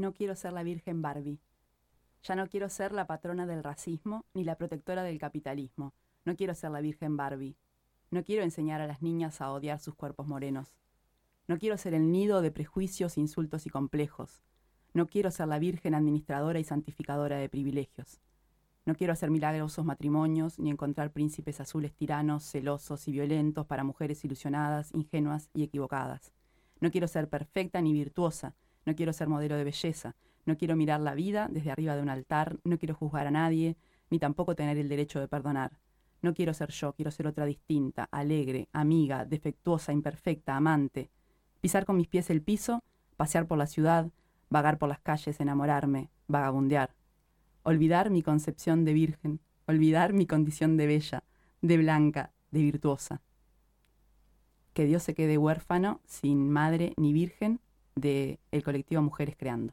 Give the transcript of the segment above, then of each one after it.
No quiero ser la Virgen Barbie. Ya no quiero ser la patrona del racismo ni la protectora del capitalismo. No quiero ser la Virgen Barbie. No quiero enseñar a las niñas a odiar sus cuerpos morenos. No quiero ser el nido de prejuicios, insultos y complejos. No quiero ser la Virgen administradora y santificadora de privilegios. No quiero hacer milagrosos matrimonios ni encontrar príncipes azules tiranos, celosos y violentos para mujeres ilusionadas, ingenuas y equivocadas. No quiero ser perfecta ni virtuosa, no quiero ser modelo de belleza, no quiero mirar la vida desde arriba de un altar, no quiero juzgar a nadie, ni tampoco tener el derecho de perdonar. No quiero ser yo, quiero ser otra distinta, alegre, amiga, defectuosa, imperfecta, amante. Pisar con mis pies el piso, pasear por la ciudad, vagar por las calles, enamorarme, vagabundear. Olvidar mi concepción de virgen, olvidar mi condición de bella, de blanca, de virtuosa. Que Dios se quede huérfano, sin madre ni virgen, del el colectivo Mujeres Creando.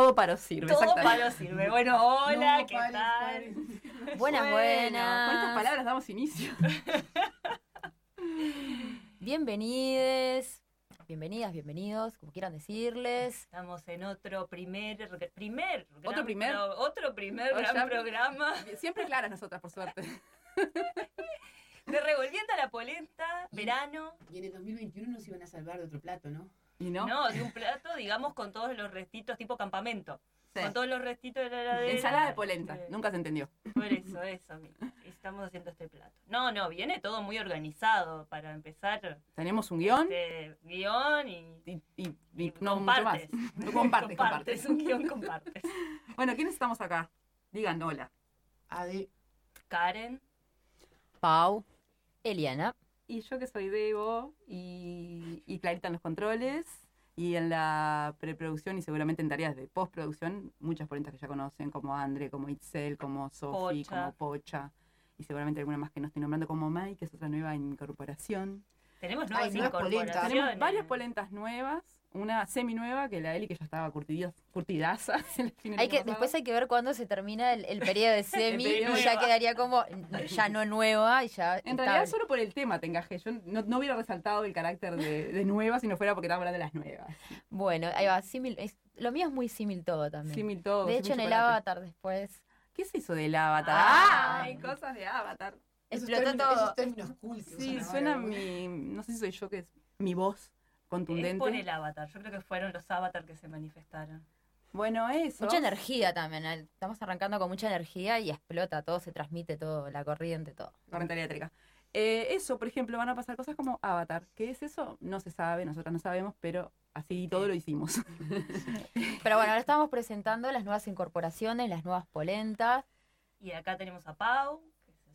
Todo paro sirve, Todo palo sirve. Bueno, hola, No, ¿qué pares, tal? pares. Buenas, buenas. Con estas palabras damos inicio. Bienvenides, bienvenidas, bienvenidos, como quieran decirles. Estamos en otro primer, primer, ¿Otro primer? pro- otro primer Oh, gran ya- programa Siempre claras nosotras, por suerte. de Revolviendo la Polenta, verano. Y en el 2021 nos iban a salvar de otro plato, ¿no? ¿Y no? ¿no? de un plato, digamos, con todos los restitos, tipo campamento. Sí. Con todos los restitos de la heladera. Ensalada de polenta. Sí. Nunca se entendió. Por eso, eso. mi- Estamos haciendo este plato. No, no, viene todo muy organizado para empezar. Tenemos un guion Este guion y. y, y- y y no mucho más. compartes. No compartes, compartes. Es un guion compartes. Bueno, ¿quiénes estamos acá? Digan hola. Ade, Karen. Pau, Eliana. Y yo que soy Debo y, y Clarita en los controles y en la preproducción y seguramente en tareas de postproducción, muchas polentas que ya conocen, como Andre, como Itzel, como Sofi, como Pocha y seguramente alguna más que no estoy nombrando como Mai, que es otra nueva incorporación. Tenemos nuevas Ay, nuevas polentas. Tenemos varias polentas nuevas, una semi nueva que la Eli que ya estaba curtida, curtidaza. en el fin del Hay que, año pasado. después hay que ver cuándo se termina el, el periodo de semi periodo y ya nueva. quedaría como ya no nueva y ya En realidad solo por el tema te encajé. Yo no, no hubiera resaltado el carácter de, de nueva si no fuera porque estaba hablando de las nuevas. Bueno, ahí va, símil, es- lo mío es muy símil todo también. Símil todo, de hecho, en el avatar después ¿Qué es eso del avatar? Ah. Ay, cosas de avatar. esos explotó términos, todo. esos términos cool que Sí, suena mi. No sé si soy yo que es mi voz Es contundente. por el avatar. Yo creo que fueron los avatar que se manifestaron. Bueno, eso. Mucha energía también. Estamos arrancando con mucha energía y explota todo, se transmite todo, la corriente, todo. Corriente eléctrica. Eh, eso, por ejemplo, van a pasar cosas como Avatar. ¿Qué es eso? No se sabe, nosotras no sabemos, pero así todo lo hicimos. Pero bueno, ahora estamos presentando las nuevas incorporaciones, las nuevas polentas. Y acá tenemos a Pau,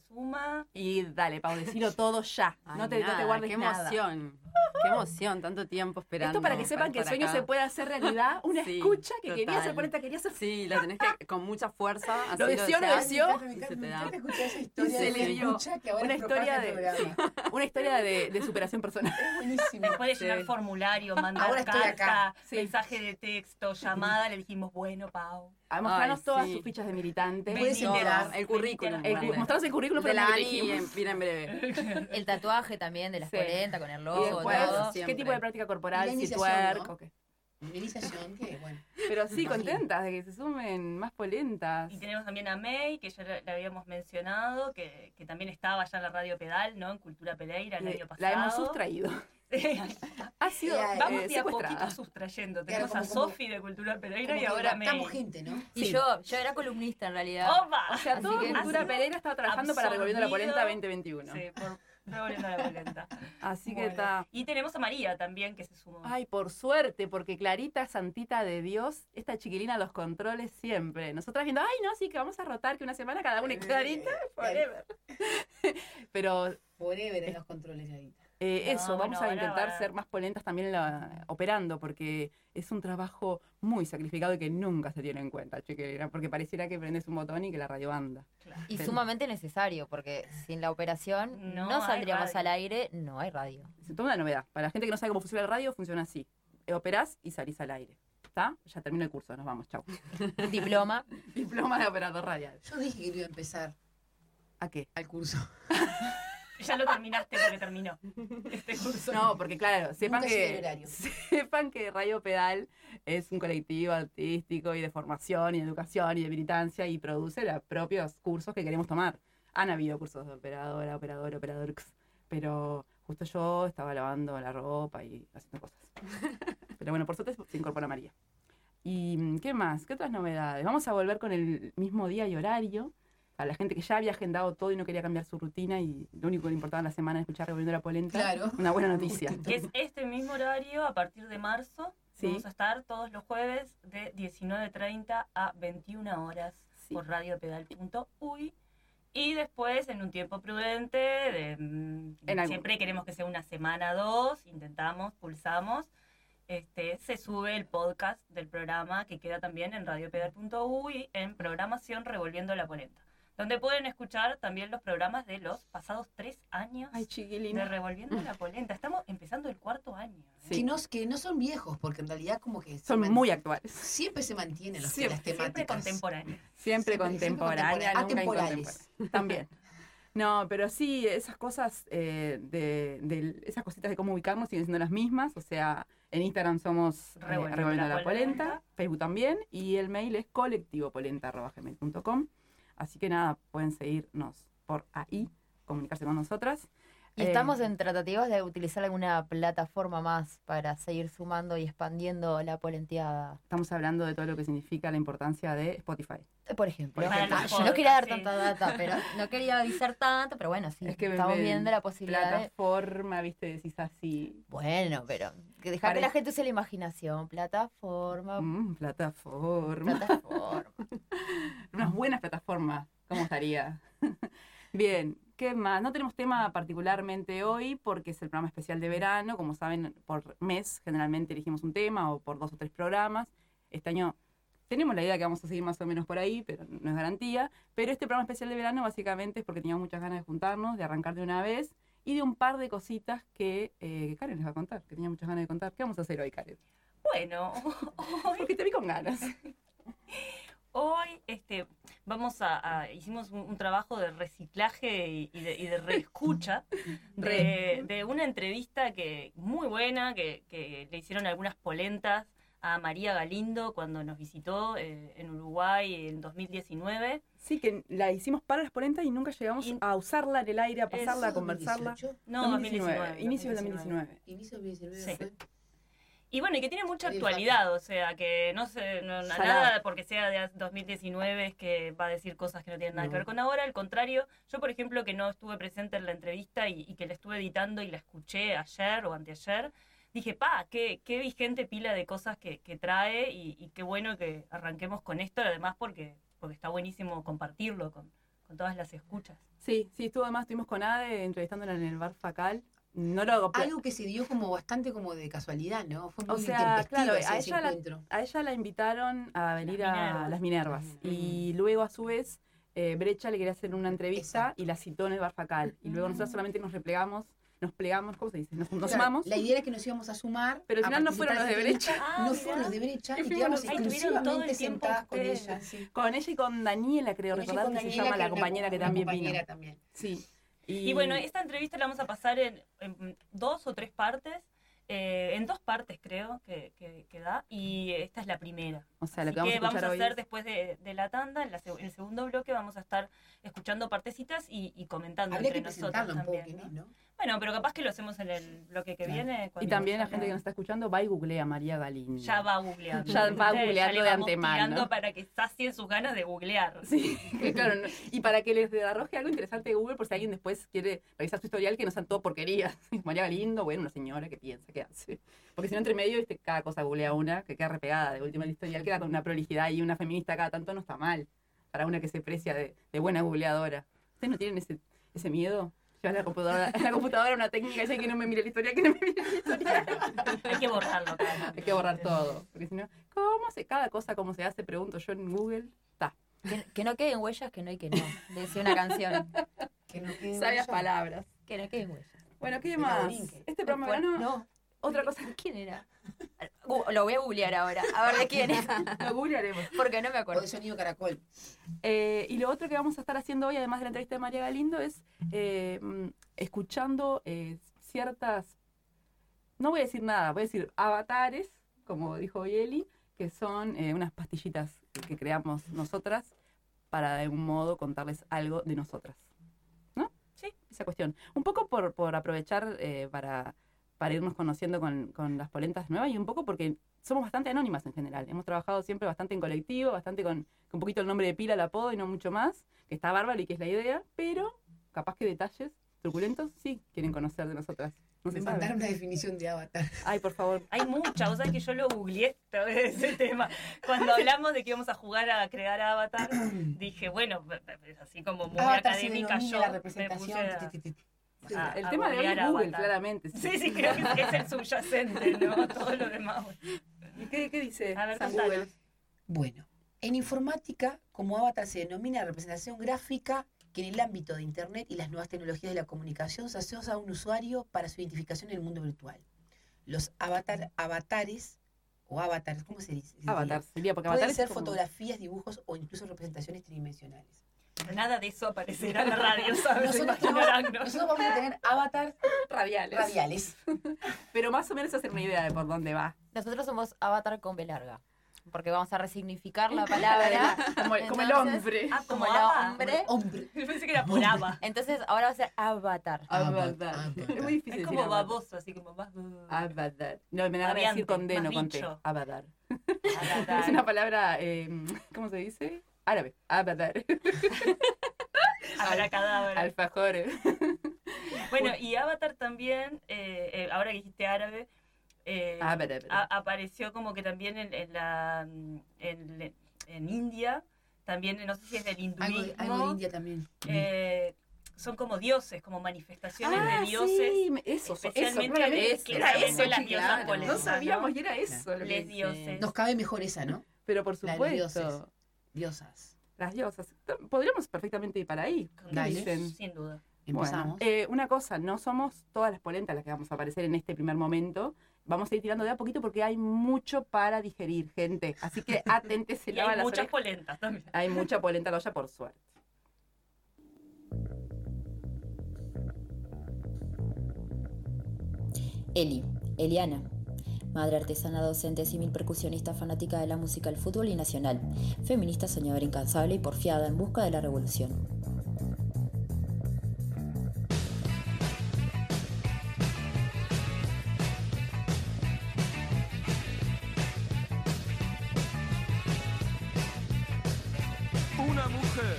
suma. Y dale, Pau, decilo todo ya. Ay, no, te, no te nada, guardes qué nada. emoción. Qué emoción, tanto tiempo esperando. Esto para que sepan que el sueño acá. se puede hacer realidad. Una Sí, escucha que quería total. hacer polenta, quería hacer. Sí, lo tenés que con mucha fuerza. Así Lo deseó, lo deseó. Me y encanta, se le la dio una historia de-. Una historia de, de superación personal. Es buenísimo. Después de llenar Sí. formulario, mandar Ahora estoy acá. carta, Sí. mensaje de texto, llamada, le dijimos, bueno, Pau. A mostrarnos Ay, todas sí. sus fichas de militante. El currículum. El Bueno. mostrarnos el currículum De pero la ANI dijimos. viene en breve. El tatuaje también de las Sí. polentas con el Y logo, después, todo. ¿qué tipo de práctica corporal? Si iniciación, twerk, ¿no? o qué. Iniciación, que bueno. Pero sí, contentas de que se sumen más polentas. Y tenemos también a May, que ya la, la habíamos mencionado, que, que también estaba ya en la Radio Pedal, ¿no? En Cultura Peleira el Le- año pasado. la hemos sustraído. Ha sido Eh, Vamos eh, de a poquito sustrayendo. Claro, Tenemos a Sofi de Cultura Peleira Como y que ahora raptamos gente, ¿no? Y Sí. yo, yo era columnista en realidad. ¡Opa! O sea, toda que- Cultura Pereira estaba trabajando para Revolviendo la Polenta absorbido. 2021. Sí, por Revolviendo la Polenta. Así que Bueno. está. Y tenemos a María también, que se sumó. Ay, por suerte, porque Clarita, santita de Dios, esta chiquilina los controles siempre. Nosotras viendo, ay, no, sí, que vamos a rotar, que una semana cada una y Clarita, forever. Pero Forever en los controles ahorita. Eh, No, eso, vamos bueno, a intentar ser más polentas también la- operando, porque es un trabajo muy sacrificado y que nunca se tiene en cuenta, chiquilina, porque pareciera que prendes un botón y que la radio anda. Y Pero- sumamente necesario, porque sin la operación No saldríamos radio. al aire, no hay radio. Es toda una novedad. Para la gente que no sabe cómo funciona la radio, funciona así. Eh, Operás y salís al aire. ¿Está? Ya termino el curso, nos vamos, chau. Diploma. Diploma de operador radial. Yo dije que iba a empezar ¿A qué? al curso. Ya lo terminaste porque terminó este curso. No, porque claro, sepan Nunca que, sepan que Radio Pedal es un colectivo artístico y de formación y educación y de militancia y produce los propios cursos que queremos tomar. Han habido cursos de operadora, operador, operador, pero justo yo estaba lavando la ropa y haciendo cosas. Pero bueno, por suerte se incorpora María. ¿Y mm, qué más? ¿Qué otras novedades? Vamos a volver con el mismo día y horario. A la gente que ya había agendado todo y no quería cambiar su rutina y lo único que le importaba en la semana es escuchar Revolviendo la Polenta. Claro. Una buena noticia. Que es este mismo horario a partir de marzo. Sí. Vamos a estar todos los jueves de 19.30 a 21 horas Sí. por radiopedal.uy. Y después, en un tiempo prudente, de, mm, algún- siempre queremos que sea una semana dos, intentamos, pulsamos. Este, se sube el podcast del programa que queda también en radiopedal.uy en programación Revolviendo la Polenta. Donde pueden escuchar también los programas de los pasados tres años Ay, de. Revolviendo la Polenta. Estamos empezando el cuarto año. ¿eh? Sí. Que, no, que no son viejos, porque en realidad como que Son muy actuales. siempre se mantienen los, Siempre- las temáticas. Siempre contemporáneos. Siempre Siempre- contemporánea, siempre nunca Atemporales. También. No, pero sí, esas cosas eh, de, de- esas cositas de cómo ubicarnos siguen siendo las mismas. O sea, en Instagram somos eh, Revolviendo Revolviendo la la Polenta, Polenta. Facebook también, y el mail es colectivopolenta.gmail.com. Así que nada, pueden seguirnos por ahí, comunicarse con nosotras. Y Eh, estamos en tratativas de utilizar alguna plataforma más para seguir sumando y expandiendo la polenteada. Estamos hablando de todo lo que significa la importancia de Spotify. Eh, Por ejemplo. Por ejemplo. Ah, yo no quería dar Sí. tanta data, pero no quería avisar tanto, pero bueno, sí. Es que estamos me- viendo la posibilidad de... Plataforma, viste, decís así. Bueno, pero que dejar que la gente use la imaginación. Plataforma, Mm, plataforma. plataforma. unas buenas plataformas. ¿Cómo estaría? Bien, ¿qué más? No tenemos tema particularmente hoy porque es el programa especial de verano. Como saben, por mes generalmente elegimos un tema o por dos o tres programas. Este año tenemos la idea que vamos a seguir más o menos por ahí, pero no es garantía. Pero este programa especial de verano básicamente es porque teníamos muchas ganas de juntarnos, de arrancar de una vez y de un par de cositas que, eh, que Karen les va a contar, que tenía muchas ganas de contar. ¿Qué vamos a hacer hoy, Karen? Bueno, hoy Porque te vi con ganas. Hoy este, vamos a, a- hicimos un, un trabajo de reciclaje y, y de, y de reescucha de, de una entrevista que muy buena que, que le hicieron algunas polentas a María Galindo cuando nos visitó eh, en Uruguay en 2019. Sí, que la hicimos para las polentas y nunca llegamos Y- a usarla en el aire, a pasarla, a ¿Eso conversarla. 2018? No, 2019, 2019. inicio de 2019. 2019. Inicio de 2019 Sí. fue. Y bueno, y que tiene mucha actualidad, o sea, que no sé, no- Ya nada porque sea de 2019 es que va a decir cosas que no tienen nada que ver con ahora, al contrario, yo por ejemplo que no estuve presente en la entrevista y, y que la estuve editando y la escuché ayer o anteayer, dije, pa, qué, qué vigente pila de cosas que, que trae y, y qué bueno que arranquemos con esto, además porque, porque está buenísimo compartirlo con, con todas las escuchas. Sí, sí, estuvo además, estuvimos con Ade entrevistándola en el bar Facal. No lo hago. Algo que se dio como bastante como de casualidad, ¿no? Fue muy O sea, claro, ese, a ella la-. A ella la invitaron a venir Las a Minervas. las Minervas. Y luego, a su vez, eh, Brecha le quería hacer una entrevista Exacto. y la citó en el bar Facal. Y luego nosotros solamente nos replegamos, nos plegamos, ¿cómo se dice? Nos, nos Claro, sumamos. La idea era que nos íbamos a sumar. Pero al final no fueron los de Brecha. no Ah, fueron mirá. los de brecha Y y quedamos exclusivamente sentadas con ella. Sí. Con ella y con Daniela, creo recordar que se llama que la compañera que también compañera vino. también. Sí. Y, bueno, esta entrevista la vamos a pasar en, en dos o tres partes, eh, en dos partes creo que, que, que da, y esta es la primera. o sea, lo que vamos a que vamos escuchar a hoy hacer es- después de, de la tanda, en, la en el segundo bloque vamos a estar escuchando partecitas y, y comentando Habría entre que nosotros presentarla un poco, también. ¿quién ¿no? ¿no? Bueno, pero capaz que lo hacemos en el bloque que viene. Y también la gente que nos está escuchando va y googlea a María Galindo. Ya va googleando. Ya va googleando le de antemano. tirando para que sacien sus ganas de googlear. Sí, claro. no- Y para que les arroje algo interesante de Google, por si alguien después quiere revisar su historial, que no sean todo porquerías. María Galindo, bueno, una señora que piensa, que hace. Porque si no, entre medio, ¿viste? cada cosa googlea una, que queda repegada. De última, el historial queda con una prolijidad y una feminista cada tanto no está mal. Para una que se precia de, de buena googleadora. ¿Ustedes no tienen ese, ese miedo? La computadora, en la computadora una técnica y decir que no me mire la historia, que no me mire la historia. Hay que borrarlo. claro. Hay que borrar todo. Porque si no, ¿cómo se cada cosa, cómo se hace? Pregunto yo en Google. Está. Que, que no queden huellas, que no hay que no. Decía una canción. Que no quede Sabias palabras. Que no queden huellas. Bueno, ¿qué más? Este programa no. otra cosa ¿Quién era? Lo voy a googlear ahora. A ver de quién es. lo googlearemos. Porque no me O acuerdo. de sonido caracol. Eh, y lo otro que vamos a estar haciendo hoy, además de la entrevista de María Galindo, es eh, mm, escuchando eh, ciertas, no voy a decir nada, voy a decir avatares, como dijo Yeli, que son eh, unas pastillitas que creamos nosotras para de algún modo contarles algo de nosotras. ¿No? Sí. Esa cuestión. Un poco por, por aprovechar eh, para, para irnos conociendo con, con las polentas nuevas y un poco porque somos bastante anónimas en general. Hemos trabajado siempre bastante en colectivo, bastante con, con un poquito el nombre de pila, el apodo y no mucho más, que está bárbaro y que es la idea, pero capaz que detalles truculentos sí quieren conocer de nosotras. No Me mandaron sabe. una definición de avatar. Ay, por favor. Hay muchas, vos sabés que yo lo googleé todo ese tema. Cuando hablamos de que íbamos a jugar a crear Avatar, dije, bueno, así como muy Avatar académica yo la me representación. puse a- ti, ti, ti, ti. Sí, a- el a tema de hoy es Google, claramente. Sí, sí, creo que es el subyacente, ¿no? Todo lo demás. ¿Y qué, qué dice A ver. Google? Bueno, En informática, como avatar se denomina representación gráfica que en el ámbito de Internet y las nuevas tecnologías de la comunicación se asocia a un usuario para su identificación en el mundo virtual. Los avatar, avatares, o avatars, ¿cómo se dice? Avatar sería porque Pueden avatar es ser como- fotografías, dibujos o incluso representaciones tridimensionales. Nada de eso aparecerá en la radio, ¿sabes? Nosotros, imaginarán, ¿no? nosotros vamos a tener avatars radiales. radiales. Pero más o menos hacer una idea de por dónde va. Nosotros somos avatar con B larga. Porque vamos a resignificar la palabra. Como, el- como el Entonces, hombre. Ah, Como como el hombre. Hombre. Yo pensé que era por Ava. Entonces ahora va a ser avatar. Avatar. Avatar. Es muy difícil Es decir como avatar. baboso, así como más. Avatar. No, me da de decir con D, no con T. Avatar. Avatar. Es una palabra, eh, ¿cómo se dice? Árabe. Avatar. Abracadabra. Alfajores. Bueno, y Avatar también, eh, eh, ahora que dijiste árabe, eh, Avatar. a- apareció como que también en, en la mm, en, en India, también no sé si es del Algo, hinduismo, algo de India también. eh, son como dioses, como manifestaciones Ah, de dioses. sí, eso, eso, especialmente eso, claramente era eso, las sí, diosas claro. polenas, No sabíamos ¿no? y era eso. Les dioses. Nos cabe mejor esa, ¿no? Pero por La de los supuesto, dioses. Diosas. las diosas. Podríamos perfectamente ir para ahí. Con ¿Qué Dale. dicen? Sin duda. Empezamos. Bueno, eh, una cosa, no somos todas las polentas las que vamos a aparecer en este primer momento. Vamos a ir tirando de a poquito porque hay mucho para digerir, gente. Así que atentes, se Y lavan hay las muchas orejas. polentas también. Hay mucha polenta olla, por suerte. Eli, Eliana, madre artesana, docente, símil percusionista, fanática de la música, el fútbol y nacional, feminista, soñadora incansable y porfiada en busca de la revolución. Una mujer.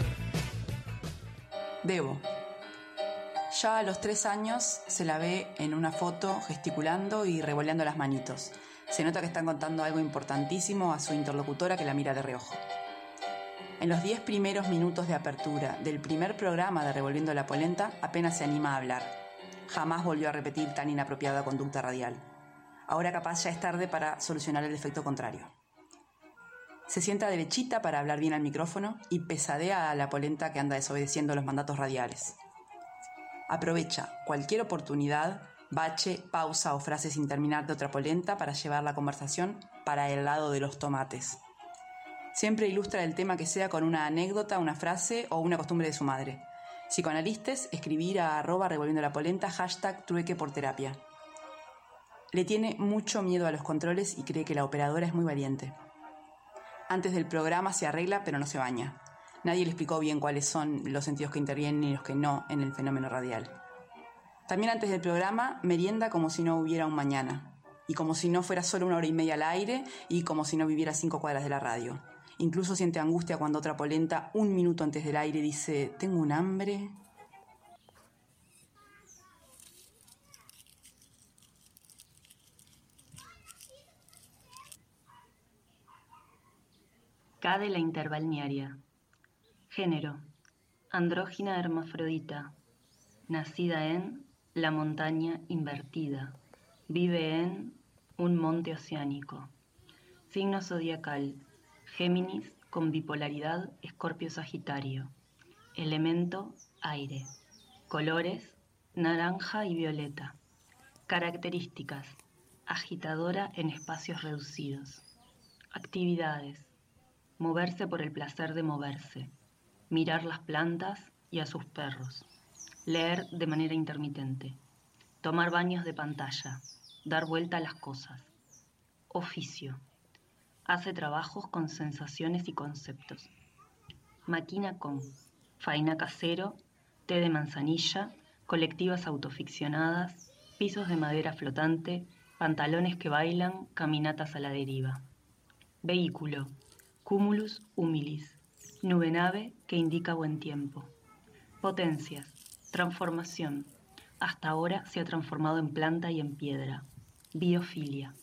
Debo. Ya a los tres años se la ve en una foto gesticulando y revoleando las manitos. Se nota que están contando algo importantísimo a su interlocutora que la mira de reojo. En los diez primeros minutos de apertura del primer programa de Revolviendo la Polenta apenas se anima a hablar. Jamás volvió a repetir tan inapropiada conducta radial. Ahora capaz ya es tarde para solucionar el efecto contrario. Se sienta derechita para hablar bien al micrófono y pesadea a la polenta que anda desobedeciendo los mandatos radiales. Aprovecha cualquier oportunidad, bache, pausa o frase sin terminar de otra polenta para llevar la conversación para el lado de los tomates. Siempre ilustra el tema que sea con una anécdota, una frase o una costumbre de su madre. Psicoanalistas, escribir a arroba revolviendo la polenta, hashtag trueque por terapia. Le tiene mucho miedo a los controles y cree que la operadora es muy valiente. Antes del programa se arregla pero no se baña. Nadie le explicó bien cuáles son los sentidos que intervienen y los que no en el fenómeno radial. También antes del programa merienda como si no hubiera un mañana, y como si no fuera solo una hora y media al aire, y como si no viviera cinco cuadras de la radio. Incluso siente angustia cuando otra polenta, un minuto antes del aire, dice, tengo un hambre. Cade la interbalnearia. Género. Andrógina hermafrodita. Nacida en la montaña invertida. Vive en un monte oceánico. Signo zodiacal. Géminis con bipolaridad Escorpio-Sagitario. Elemento aire. Colores naranja y violeta. Características. Agitadora en espacios reducidos. Actividades. Moverse por el placer de moverse. Mirar las plantas y a sus perros. Leer de manera intermitente. Tomar baños de pantalla. Dar vuelta a las cosas. Oficio. Hace trabajos con sensaciones y conceptos. Maquina con faina casero, té de manzanilla, colectivas autoficcionadas, pisos de madera flotante, pantalones que bailan, caminatas a la deriva. Vehículo. Cumulus humilis. Nube nave que indica buen tiempo. Potencias. Transformación. Hasta ahora se ha transformado en planta y en piedra. Biofilia.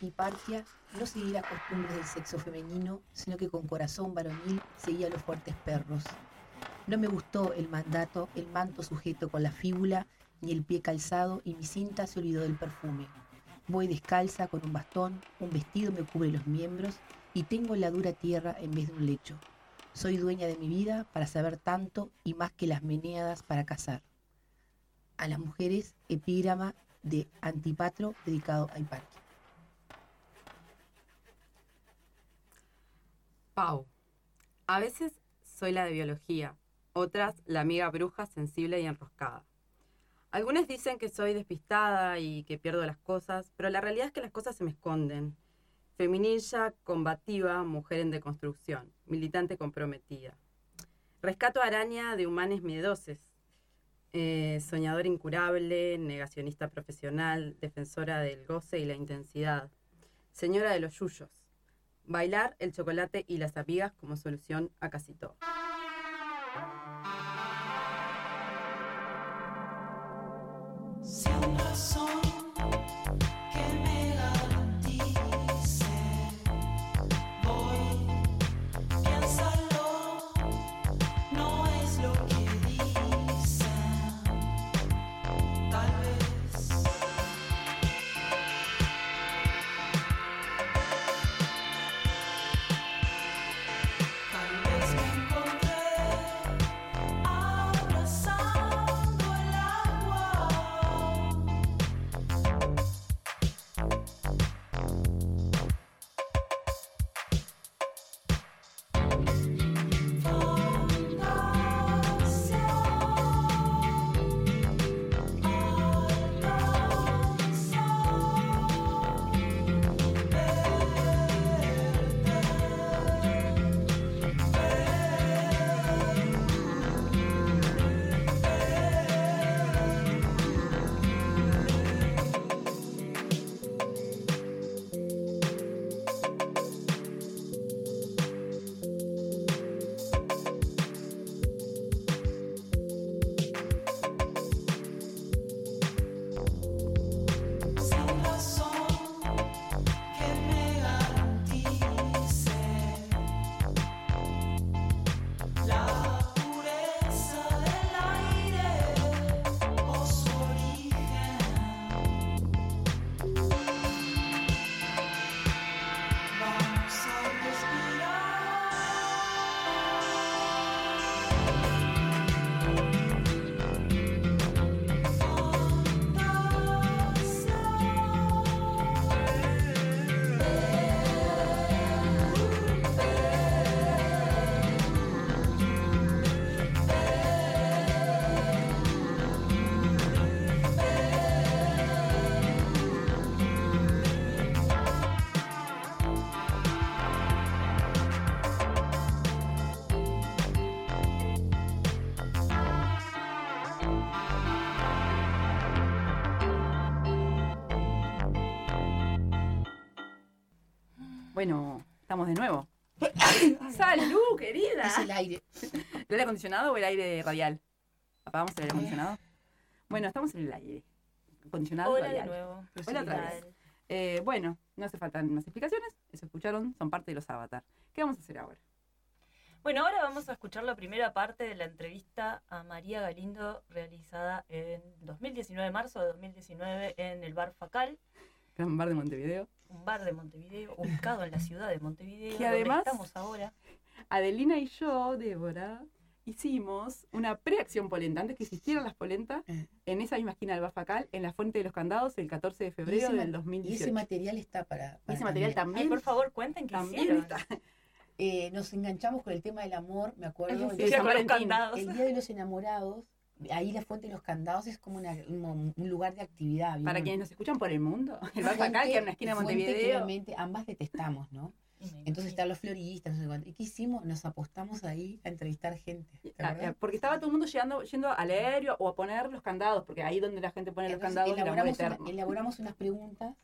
Hiparquia, no seguí las costumbres del sexo femenino, sino que con corazón varonil seguía los fuertes perros. No me gustó el mandato, el manto sujeto con la fíbula, ni el pie calzado, y mi cinta se olvidó del perfume. Voy descalza con un bastón, un vestido me cubre los miembros, y tengo la dura tierra en vez de un lecho. Soy dueña de mi vida para saber tanto y más que las meneadas para cazar. A las mujeres, epígrama de Antipatro dedicado a Hiparquia. Pau. A veces soy la de biología, otras la amiga bruja sensible y enroscada. Algunos dicen que soy despistada y que pierdo las cosas, pero la realidad es que las cosas se me esconden. Feminilla, combativa, mujer en deconstrucción, militante comprometida. Rescato a araña de humanes miedoses. Eh, soñadora incurable, negacionista profesional, defensora del goce y la intensidad. Señora de los yuyos. Bailar, el chocolate y las amigas como solución a casi todo. Estamos de nuevo. ¡Salud, querida! Es el aire. ¿El aire acondicionado o el aire radial? ¿Apagamos el aire acondicionado? Bueno, estamos en el aire. Acondicionado Hola de radial. nuevo. Hola otra vez. Eh, bueno, no hace falta más explicaciones. Eso escucharon, son parte de los avatar. ¿Qué vamos a hacer ahora? Bueno, ahora vamos a escuchar la primera parte de la entrevista a María Galindo realizada en 2019, marzo de 2019, en el Bar Facal, Gran bar de Montevideo. Un bar de Montevideo, ubicado en la ciudad de Montevideo, Que donde además- estamos ahora. Adelina y yo, Débora, hicimos una preacción polenta, antes que existieran las polentas, Eh. en esa misma esquina del Bafacal, en la Fuente de los Candados, el 14 de Y febrero ese, del y 2018. ese material está para. Y para ese material Ay, también, por favor, cuenten qué también hicieron. está. Eh, nos enganchamos con el tema del amor, me acuerdo. Sí, el, el Día de los Enamorados, ahí la Fuente de los Candados es como una- un, un lugar de actividad. Para ¿vieron? quienes nos escuchan por el mundo, el Fuente- Bafacal, que es una esquina de que Montevideo. ambas detestamos, ¿no? Entonces están los floristas, no sé cuánto. ¿Y qué hicimos? Nos apostamos ahí a entrevistar gente. ¿te Ah, eh, Porque estaba todo el mundo llegando, yendo al aéreo o a poner los candados, porque ahí donde la gente pone los candados elaboramos, una- elaboramos unas preguntas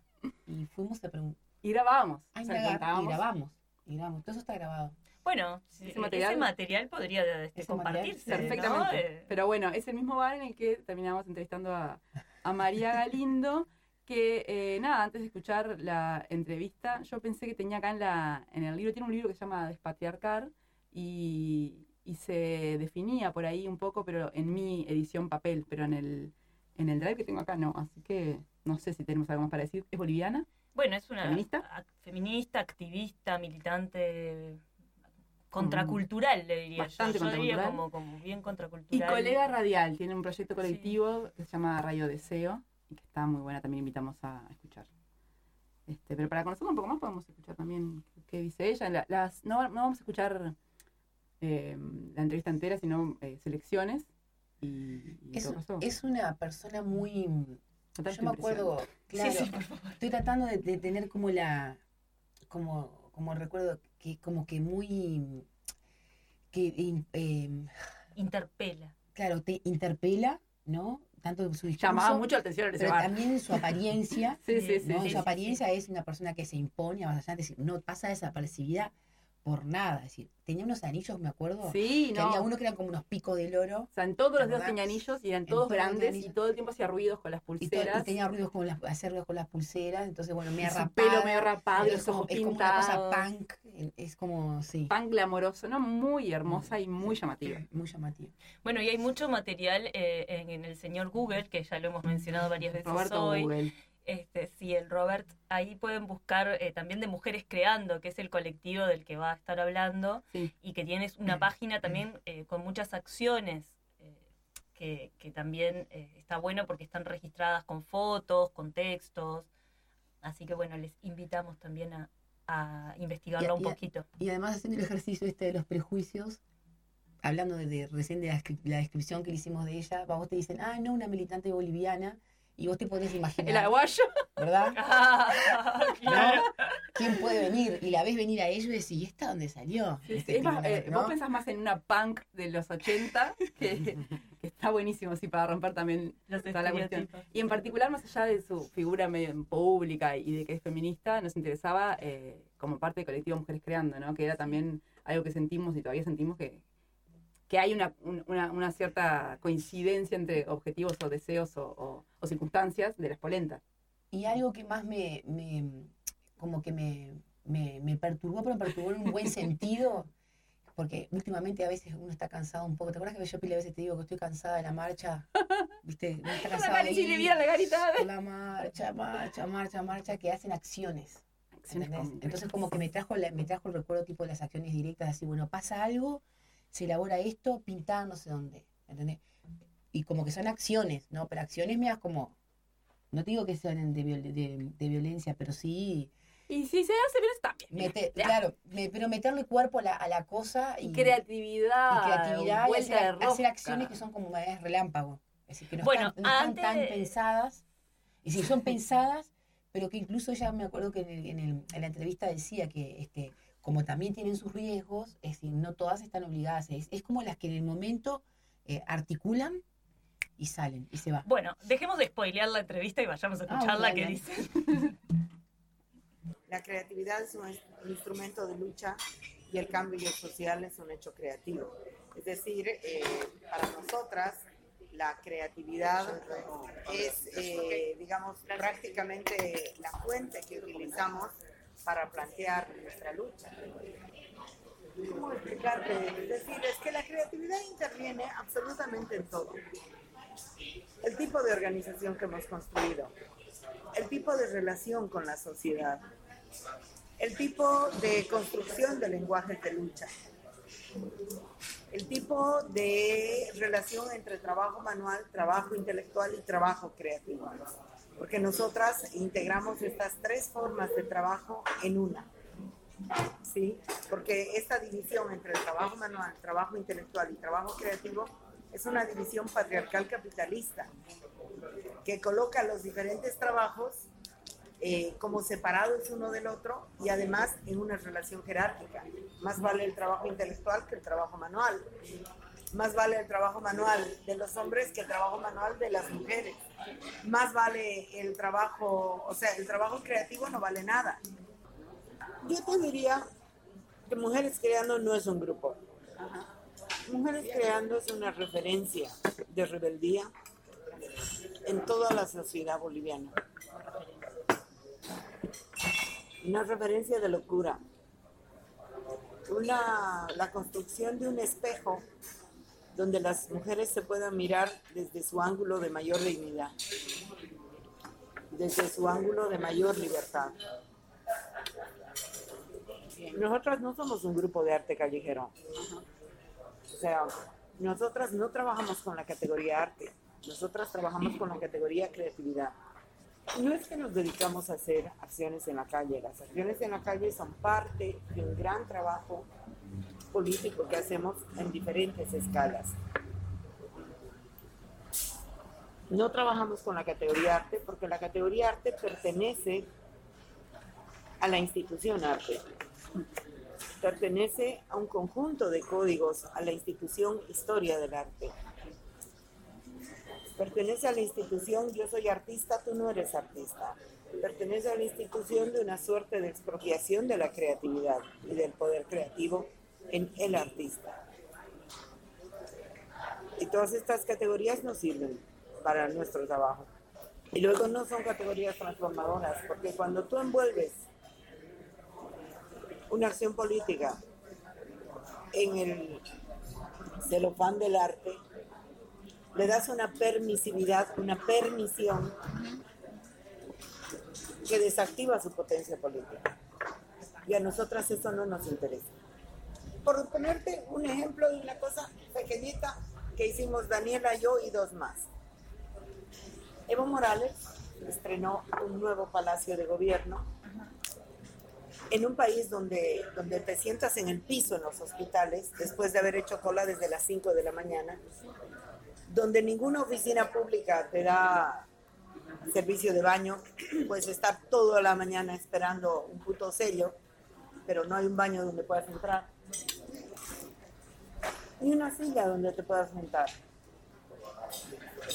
y fuimos a preguntar. Y grabábamos. Ah, o sea, y grabamos. Y grabamos. Todo eso está grabado. Bueno, Ese material- ese material podría este, Ese material, compartirse, ¿no? Perfectamente. Eh, Pero bueno, es el mismo bar en el que terminamos entrevistando a, a María Galindo, que eh, nada, antes de escuchar la entrevista, yo pensé que tenía acá en, la, en el libro, tiene un libro que se llama Despatriarcar y, y se definía por ahí un poco, pero en mi edición papel, pero en el, en el drive que tengo acá no, así que no sé si tenemos algo más para decir. ¿Es boliviana? Bueno, es una ¿Feminista? feminista, activista, militante contracultural, le diría Bastante yo. Yo diría contracultural. como, como bien Y contracultural. colega radial, tiene un proyecto colectivo que se llama Radio Deseo y que está muy buena, también invitamos a escuchar. Este, pero para conocerla un poco más podemos escuchar también qué, dice ella. La- las, no, no vamos a escuchar eh, la entrevista entera, sino eh, selecciones. Y, y Es, es una persona muy... Total, Yo me acuerdo, claro, Sí, sí, por favor. estoy tratando de, de tener como la... Como, como recuerdo que como que muy... Que, in- em, Interpela. claro, te interpela, ¿no? Tanto en su discurso, llamaba mucho la atención en ese pero bar. también en su apariencia. Sí, sí, sí. ¿no? sí, su sí. apariencia es una persona que se impone, decir, no pasa desapercibida por nada. Es decir, tenía unos anillos, me acuerdo, Sí, que no. había uno que eran como unos picos del oro. O sea, en todos los ¿Te dedos tenía anillos y eran todos grandes y todo el tiempo hacía ruidos con las Y, to- y pulseras. tenía ruidos con las, hacer ruidos con las pulseras, entonces bueno, me y rapada. pelo medio rapado, y es los como, ojos es como una cosa pintados. punk, es como, sí, Pan glamoroso, ¿no? Muy hermosa y muy llamativa. muy llamativo. Bueno, y hay mucho material eh, en, en el señor Google, que ya lo hemos mencionado varias veces Roberto hoy. Google. Este, sí, el Robert, ahí pueden buscar eh, también de Mujeres Creando, que es el colectivo del que va a estar hablando, Sí. y que tienes una página también eh, con muchas acciones, eh, que, que también eh, está bueno porque están registradas con fotos, con textos, así que bueno, les invitamos también a, a investigarlo Y un y poquito. Y además haciendo el ejercicio este de los prejuicios, hablando de, de- recién de la, la descripción que le hicimos de ella, a vos te dicen, ah, no, una militante boliviana, y vos te podés El imaginar, aguayo. ¿verdad? claro. ¿Quién puede venir? Y la ves venir a ellos y decís, ¿y esta dónde salió? Sí, Este, es más, eh, ¿no? Vos pensás más en una punk de los 80, que, que está buenísimo, sí, para romper también Los toda la cuestión. Y en particular, más allá de su figura medio en pública y de que es feminista, nos interesaba eh, como parte del colectivo Mujeres Creando, ¿no? Que era también algo que sentimos y todavía sentimos que, que hay una, un- una, una cierta coincidencia entre objetivos o deseos o, o- o circunstancias de las polentas. Y algo que más me, me como que me, me, me perturbó, pero me perturbó en un buen sentido, porque últimamente a veces uno está cansado un poco. ¿Te acuerdas que yo pile a veces te digo que estoy cansada de la marcha? ¿Viste? Uno está cansado de ir la garita. la marcha, marcha, marcha, marcha, que hacen acciones. Acciones. Entonces como que me trajo, la- me trajo el recuerdo tipo de las acciones directas, así, bueno, pasa algo, se elabora esto, pintada no sé dónde, ¿entendés? Y como que son acciones, ¿no? Pero acciones mías como, no te digo que sean de, viol- de- de violencia, pero sí, Y si se hace bien, está bien. mete- claro, me- pero meterle cuerpo a la, a la cosa y, Y creatividad. y creatividad y hacer, acciones que son como medidas relámpago. Es decir, que no, Bueno, están, no están tan pensadas. Y si son pensadas, pero que incluso ella me acuerdo que en, el- en el- en la entrevista decía que este, como también tienen sus riesgos, es decir, no todas están obligadas. Es, es como las que en el momento eh, articulan y salen y se va. Bueno, dejemos de spoilear la entrevista y vayamos a Ah, escucharla bueno. que dice. La creatividad es un un instrumento de lucha y el cambio social es un hecho creativo. Es decir, eh, para nosotras la creatividad es, eh, digamos, prácticamente la fuente que utilizamos para plantear nuestra lucha. ¿Cómo explicarte? Es decir, es que la creatividad interviene absolutamente en todo. El tipo de organización que hemos construido, el tipo de relación con la sociedad, el tipo de construcción de lenguajes de lucha, el tipo de relación entre trabajo manual, trabajo intelectual y trabajo creativo. Porque nosotras integramos estas tres formas de trabajo en una. ¿Sí? Porque esta división entre el trabajo manual, trabajo intelectual y trabajo creativo es una división patriarcal capitalista que coloca los diferentes trabajos eh, como separados uno del otro y además en una relación jerárquica. Más vale el trabajo intelectual que el trabajo manual. Más vale el trabajo manual de los hombres que el trabajo manual de las mujeres. Más vale el trabajo, o sea, el trabajo creativo no vale nada. Yo te diría que Mujeres Creando no es un grupo. Mujeres Creando es una referencia de rebeldía en toda la sociedad boliviana. una referencia de locura, una, la construcción de un espejo donde las mujeres se puedan mirar desde su ángulo de mayor dignidad, desde su ángulo de mayor libertad. Nosotras no somos un grupo de arte callejero. O sea, nosotras no trabajamos con la categoría arte, nosotras trabajamos con la categoría creatividad. No es que nos dedicamos a hacer acciones en la calle, las acciones en la calle son parte de un gran trabajo político que hacemos en diferentes escalas. No trabajamos con la categoría arte porque la categoría arte pertenece a la institución arte. Pertenece a un conjunto de códigos, a la institución historia del arte. Pertenece a la institución yo soy artista, tú no eres artista. Pertenece a la institución de una suerte de expropiación de la creatividad y del poder creativo en el artista. Y todas estas categorías nos sirven para nuestro trabajo. Y luego no son categorías transformadoras, porque cuando tú envuelves una acción política en el celofán del arte, le das una permisividad, una permisión que desactiva su potencia política. Y a nosotras eso no nos interesa. Por ponerte un ejemplo de una cosa pequeñita que hicimos Daniela, yo y dos más. Evo Morales estrenó un nuevo palacio de gobierno en un país donde, donde te sientas en el piso en los hospitales después de haber hecho cola desde las 5 de la mañana, donde ninguna oficina pública te da servicio de baño, puedes estar toda la mañana esperando un puto sello, pero no hay un baño donde puedas entrar, ni una silla donde te puedas sentar.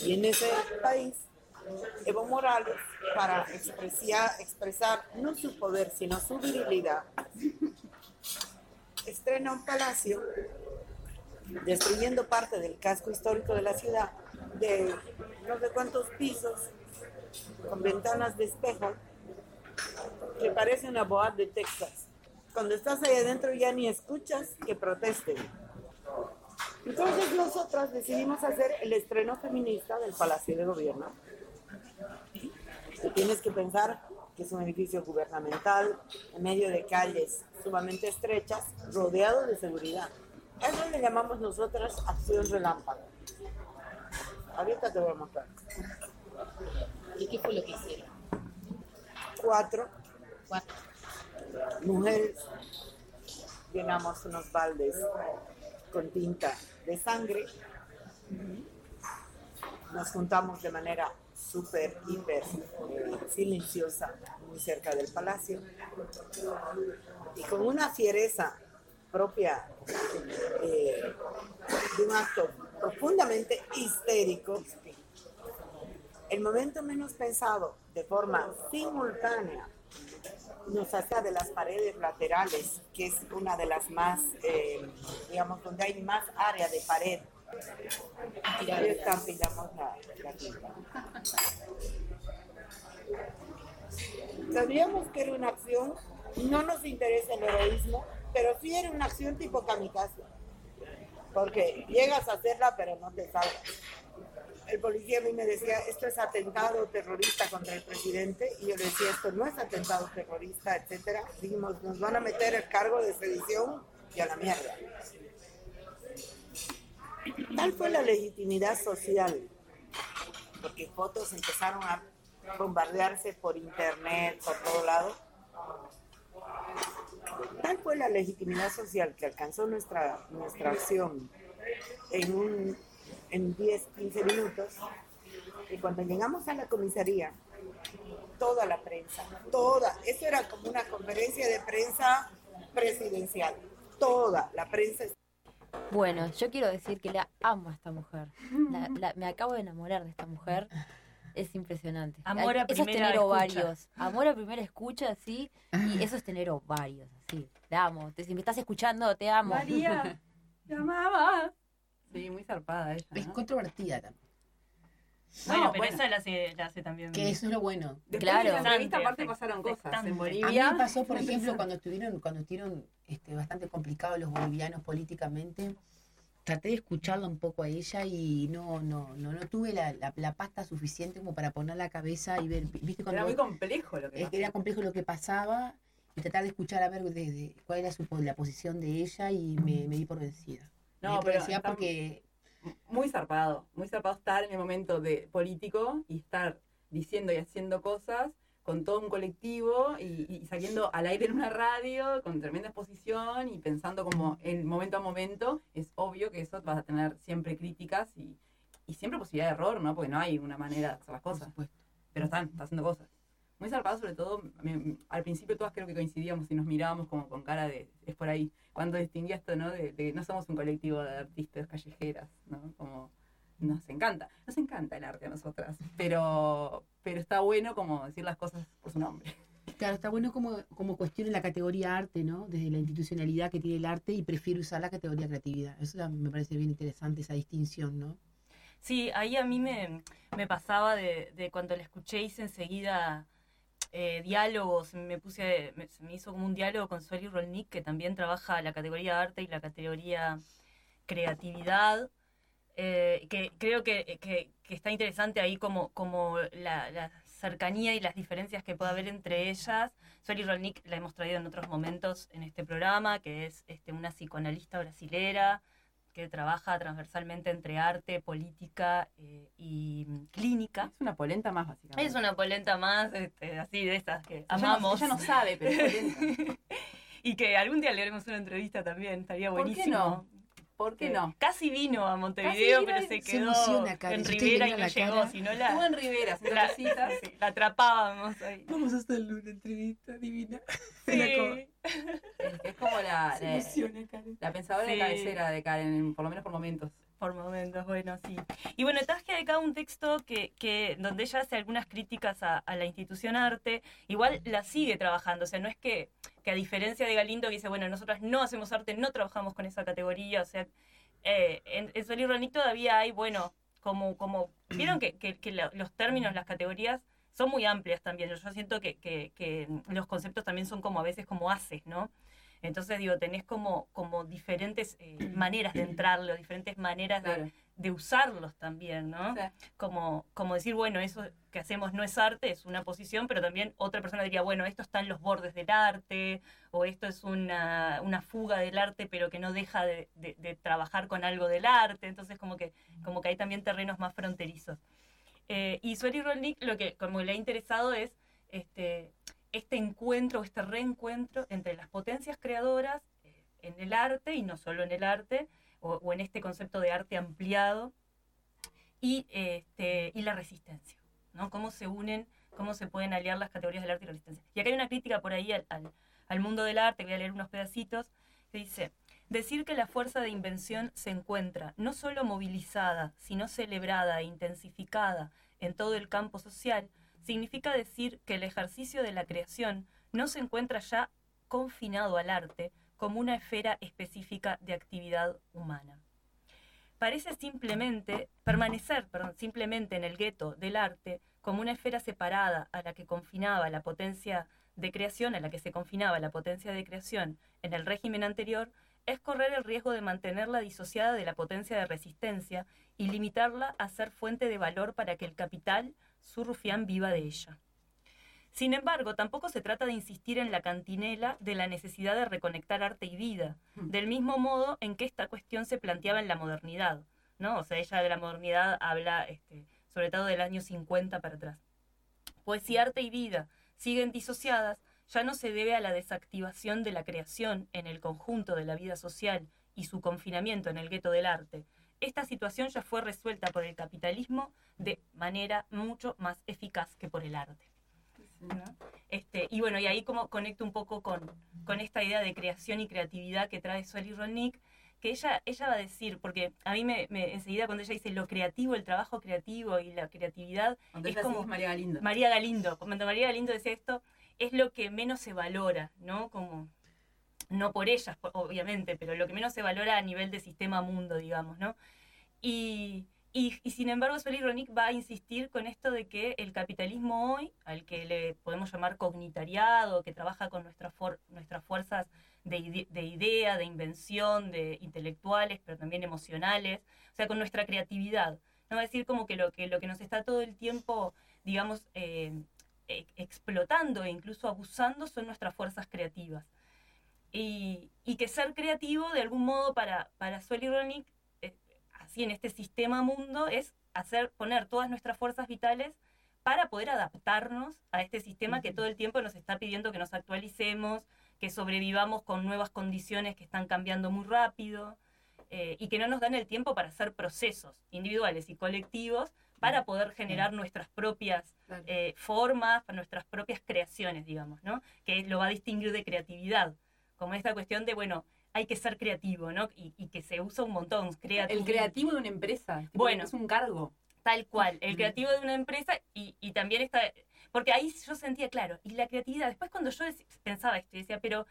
Y en ese país, Evo Morales, para expresar no su poder, sino su virilidad, estrena un palacio destruyendo parte del casco histórico de la ciudad, de no sé cuántos pisos, con ventanas de espejo, que parece una boat de Texas. Cuando estás ahí adentro ya ni escuchas que protesten. Entonces nosotras decidimos hacer el estreno feminista del Palacio de Gobierno. Y tienes que pensar que es un edificio gubernamental en medio de calles sumamente estrechas, rodeado de seguridad. Eso le llamamos nosotras acción relámpago. Ahorita te voy a mostrar. ¿Y qué fue lo que hicieron? Cuatro Cuatro. Mujeres llenamos unos baldes con tinta de sangre. Nos juntamos de manera súper, hiper eh, silenciosa muy cerca del palacio y con una fiereza propia eh, de un acto profundamente histérico, el momento menos pensado, de forma simultánea, nos hacía de las paredes laterales, que es una de las más, eh, digamos, donde hay más área de pared. Y ahí estampillamos la, la tinta. Sabíamos que era una acción, no nos interesa el heroísmo, pero sí era una acción tipo kamikaze. Porque llegas a hacerla, pero no te salgas. El policía a mí me decía, esto es atentado terrorista contra el presidente, y yo le decía, esto no es atentado terrorista, etcétera. Dijimos, nos van a meter el cargo de sedición y a la mierda. Tal fue la legitimidad social, porque fotos empezaron a bombardearse por internet, por todo lado. Tal fue la legitimidad social que alcanzó nuestra, nuestra acción en, un, en 10, 15 minutos, y cuando llegamos a la comisaría, toda la prensa, toda, eso era como una conferencia de prensa presidencial, toda la prensa Bueno, yo quiero decir que la amo a esta mujer. La- la- me acabo de enamorar de esta mujer. Es impresionante. Amor a Eso es primera tener escucha. ovarios. Amor a primera escucha, sí. Y eso es tener ovarios, así. La amo. Te- si me estás escuchando, te amo. María, te amaba. Sí, muy zarpada ella. Es ¿no? controvertida también. Bueno, No, pero bueno. esa la hace, la hace también. Que eso es lo bueno. Después Claro. de la entrevista aparte pasaron cosas. En A mí A mí Bolivia. me pasó, por ejemplo, cuando estuvieron, cuando estuvieron este, bastante complicados los bolivianos políticamente, traté de escucharla un poco a ella y no, no, no, no tuve la, la, la pasta suficiente como para poner la cabeza y ver, viste Era muy complejo lo que pasó. era complejo lo que pasaba y tratar de escuchar a ver de, de cuál era su, la posición de ella y me, me di por vencida. No, por pero está- porque muy zarpado, muy zarpado estar en el momento de político y estar diciendo y haciendo cosas con todo un colectivo y, y saliendo al aire en una radio con tremenda exposición y pensando como en momento a momento, es obvio que eso vas a tener siempre críticas y, y siempre posibilidad de error, ¿no? Porque no hay una manera de hacer las por cosas, supuesto. pero están, están haciendo cosas. Muy zarpado, sobre todo, al principio todas creo que coincidíamos y nos mirábamos como con cara de, es por ahí, cuando distinguía esto, ¿no? De, de que no somos un colectivo de artistas callejeras, ¿no? Como nos encanta, nos encanta el arte a nosotras, pero, pero está bueno como decir las cosas por su nombre. Claro, está bueno como, como cuestionen la categoría arte, ¿no? Desde la institucionalidad que tiene el arte y prefiero usar la categoría creatividad. Eso me parece bien interesante, esa distinción, ¿no? Sí, ahí a mí me, me pasaba de, de cuando la escuché hice enseguida eh, diálogos, me puse, me, me hizo como un diálogo con Sueli Rolnik, que también trabaja la categoría arte y la categoría creatividad, eh, que creo que, que- que está interesante ahí como, como la, la cercanía y las diferencias que puede haber entre ellas. Sueli Rolnik la hemos traído en otros momentos en este programa, que es este, una psicoanalista brasilera, que trabaja transversalmente entre arte, política eh, y clínica. Es una polenta más, básicamente. Es una polenta más, este, así de esas que Ella no- amamos. ella no sabe, pero es polenta. y que algún día le haremos una entrevista también, estaría ¿Por qué buenísimo. no? ¿Por qué Que no? Casi vino a Montevideo, vino pero se se quedó emociona, Karen. en Rivera y no la llegó, cara. si no Estuvo la, en Rivera haciendo la, sí, la atrapábamos ahí. Vamos a hacerle una entrevista divina. Sí. Es, es como la, Se la, emociona, Karen. la pensadora de cabecera de Karen, por lo menos por momentos. Por momentos, bueno, sí. Y bueno, traje acá un texto que, que donde ella hace algunas críticas a, a la institución arte, igual la sigue trabajando, o sea, no es que, que a diferencia de Galindo que dice, bueno, nosotras no hacemos arte, no trabajamos con esa categoría, o sea, eh, en, en Ronick todavía hay, bueno, como, como vieron que, que- que los términos, las categorías son muy amplias también, yo siento que- que los conceptos también son como a veces como haces, ¿no? Entonces, digo, tenés como, como diferentes eh, maneras de entrarlo, diferentes maneras de, usarlos también, ¿no? O sea, Como, como decir, bueno, eso que hacemos no es arte, es una posición, pero también otra persona diría, bueno, esto está en los bordes del arte, o esto es una, una fuga del arte, pero que no deja de, de- de trabajar con algo del arte, entonces como que, como que hay también terrenos más fronterizos. Eh, y Sueli Rolnik lo que como le ha interesado es este, este encuentro, este reencuentro entre las potencias creadoras eh, en el arte, y no solo en el arte, o, en este concepto de arte ampliado, y, este, y la resistencia, ¿no? Cómo se unen, cómo se pueden aliar las categorías del arte y la resistencia. Y acá hay una crítica por ahí al, al- al mundo del arte, voy a leer unos pedacitos, que dice, decir que la fuerza de invención se encuentra no solo movilizada, sino celebrada e intensificada en todo el campo social, significa decir que el ejercicio de la creación no se encuentra ya confinado al arte como una esfera específica de actividad humana. Parece simplemente permanecer, simplemente en el gueto del arte como una esfera separada a la que confinaba la potencia de creación, a la que se confinaba la potencia de creación en el régimen anterior, es correr el riesgo de mantenerla disociada de la potencia de resistencia y limitarla a ser fuente de valor para que el capital, su rufián, viva de ella. Sin embargo, tampoco se trata de insistir en la cantinela de la necesidad de reconectar arte y vida, del mismo modo en que esta cuestión se planteaba en la modernidad, ¿no? O sea, ella de la modernidad habla este, sobre todo del año 50 para atrás. Pues si arte y vida siguen disociadas, ya no se debe a la desactivación de la creación en el conjunto de la vida social y su confinamiento en el gueto del arte. Esta situación ya fue resuelta por el capitalismo de manera mucho más eficaz que por el arte. ¿no? Este, y bueno, y ahí como conecto un poco con, con esta idea de creación y creatividad que trae Sueli Rolnik, que ella, ella va a decir, porque a mí me, me- enseguida cuando ella dice lo creativo, el trabajo creativo y la creatividad, Cuando es como María Galindo. María Galindo, cuando María Galindo decía esto, es lo que menos se valora, ¿no? Como, no por ellas, obviamente, pero lo que menos se valora a nivel de sistema mundo, digamos, ¿no? Y, Y, sin embargo, Sol Ronick va a insistir con esto de que el capitalismo hoy, al que le podemos llamar cognitariado, que trabaja con nuestras, nuestras fuerzas de, de idea, de invención, de intelectuales, pero también emocionales, o sea, con nuestra creatividad. No va a decir como que lo que, lo que nos está todo el tiempo, digamos, eh, e- explotando e incluso abusando son nuestras fuerzas creativas. Y, y que ser creativo, de algún modo, para, para Sol Ronick, eh, así en este sistema mundo, es hacer, poner todas nuestras fuerzas vitales para poder adaptarnos a este sistema que todo el tiempo nos está pidiendo que nos actualicemos, que sobrevivamos con nuevas condiciones que están cambiando muy rápido eh, y que no nos dan el tiempo para hacer procesos individuales y colectivos para poder generar nuestras propias eh, formas, nuestras propias creaciones, digamos, ¿no? Que lo va a distinguir de creatividad, como esta cuestión de, bueno, hay que ser creativo, ¿no? Y, y que se usa un montón. creativo. El creativo de una empresa. Bueno. Es un cargo. Tal cual, el creativo de una empresa y, y también está, porque ahí yo sentía claro, y la creatividad, después cuando yo pensaba esto, decía, pero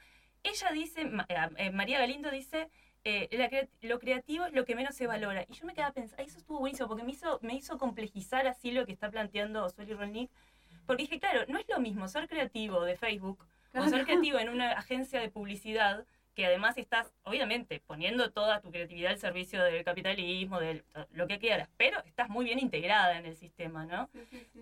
ella dice, eh, eh, María Galindo dice, eh, la lo creativo es lo que menos se valora, y yo me quedaba pensando, eso estuvo buenísimo, porque me hizo, me hizo complejizar así lo que está planteando Sueli Rolnik, porque dije, claro, no es lo mismo ser creativo de Facebook o ser Claro. creativo en una agencia de publicidad que además estás, obviamente, poniendo toda tu creatividad al servicio del capitalismo, de lo que quieras, pero estás muy bien integrada en el sistema, ¿no?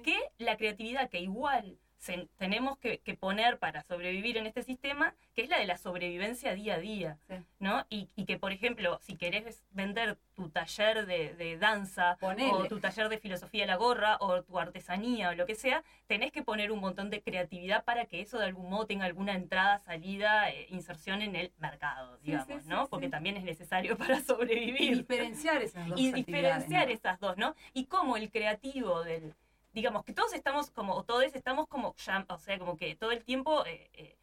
Que la creatividad que igual se- tenemos que, que poner para sobrevivir en este sistema, que es la de la sobrevivencia día a día, ¿no? Y, y que, por ejemplo, si querés vender tu taller de, de danza, Ponele. o tu taller de filosofía de la gorra, o tu artesanía, o lo que sea, tenés que poner un montón de creatividad para que eso de algún modo tenga alguna entrada, salida, eh, inserción en el mercado, digamos, sí, sí, ¿no? Porque también es necesario para sobrevivir. Y diferenciar esas dos Y diferenciar ¿no? esas dos, ¿no? Y cómo el creativo del... Digamos que todos estamos como, o todos estamos como, ya, o sea, como que todo el tiempo eh, eh,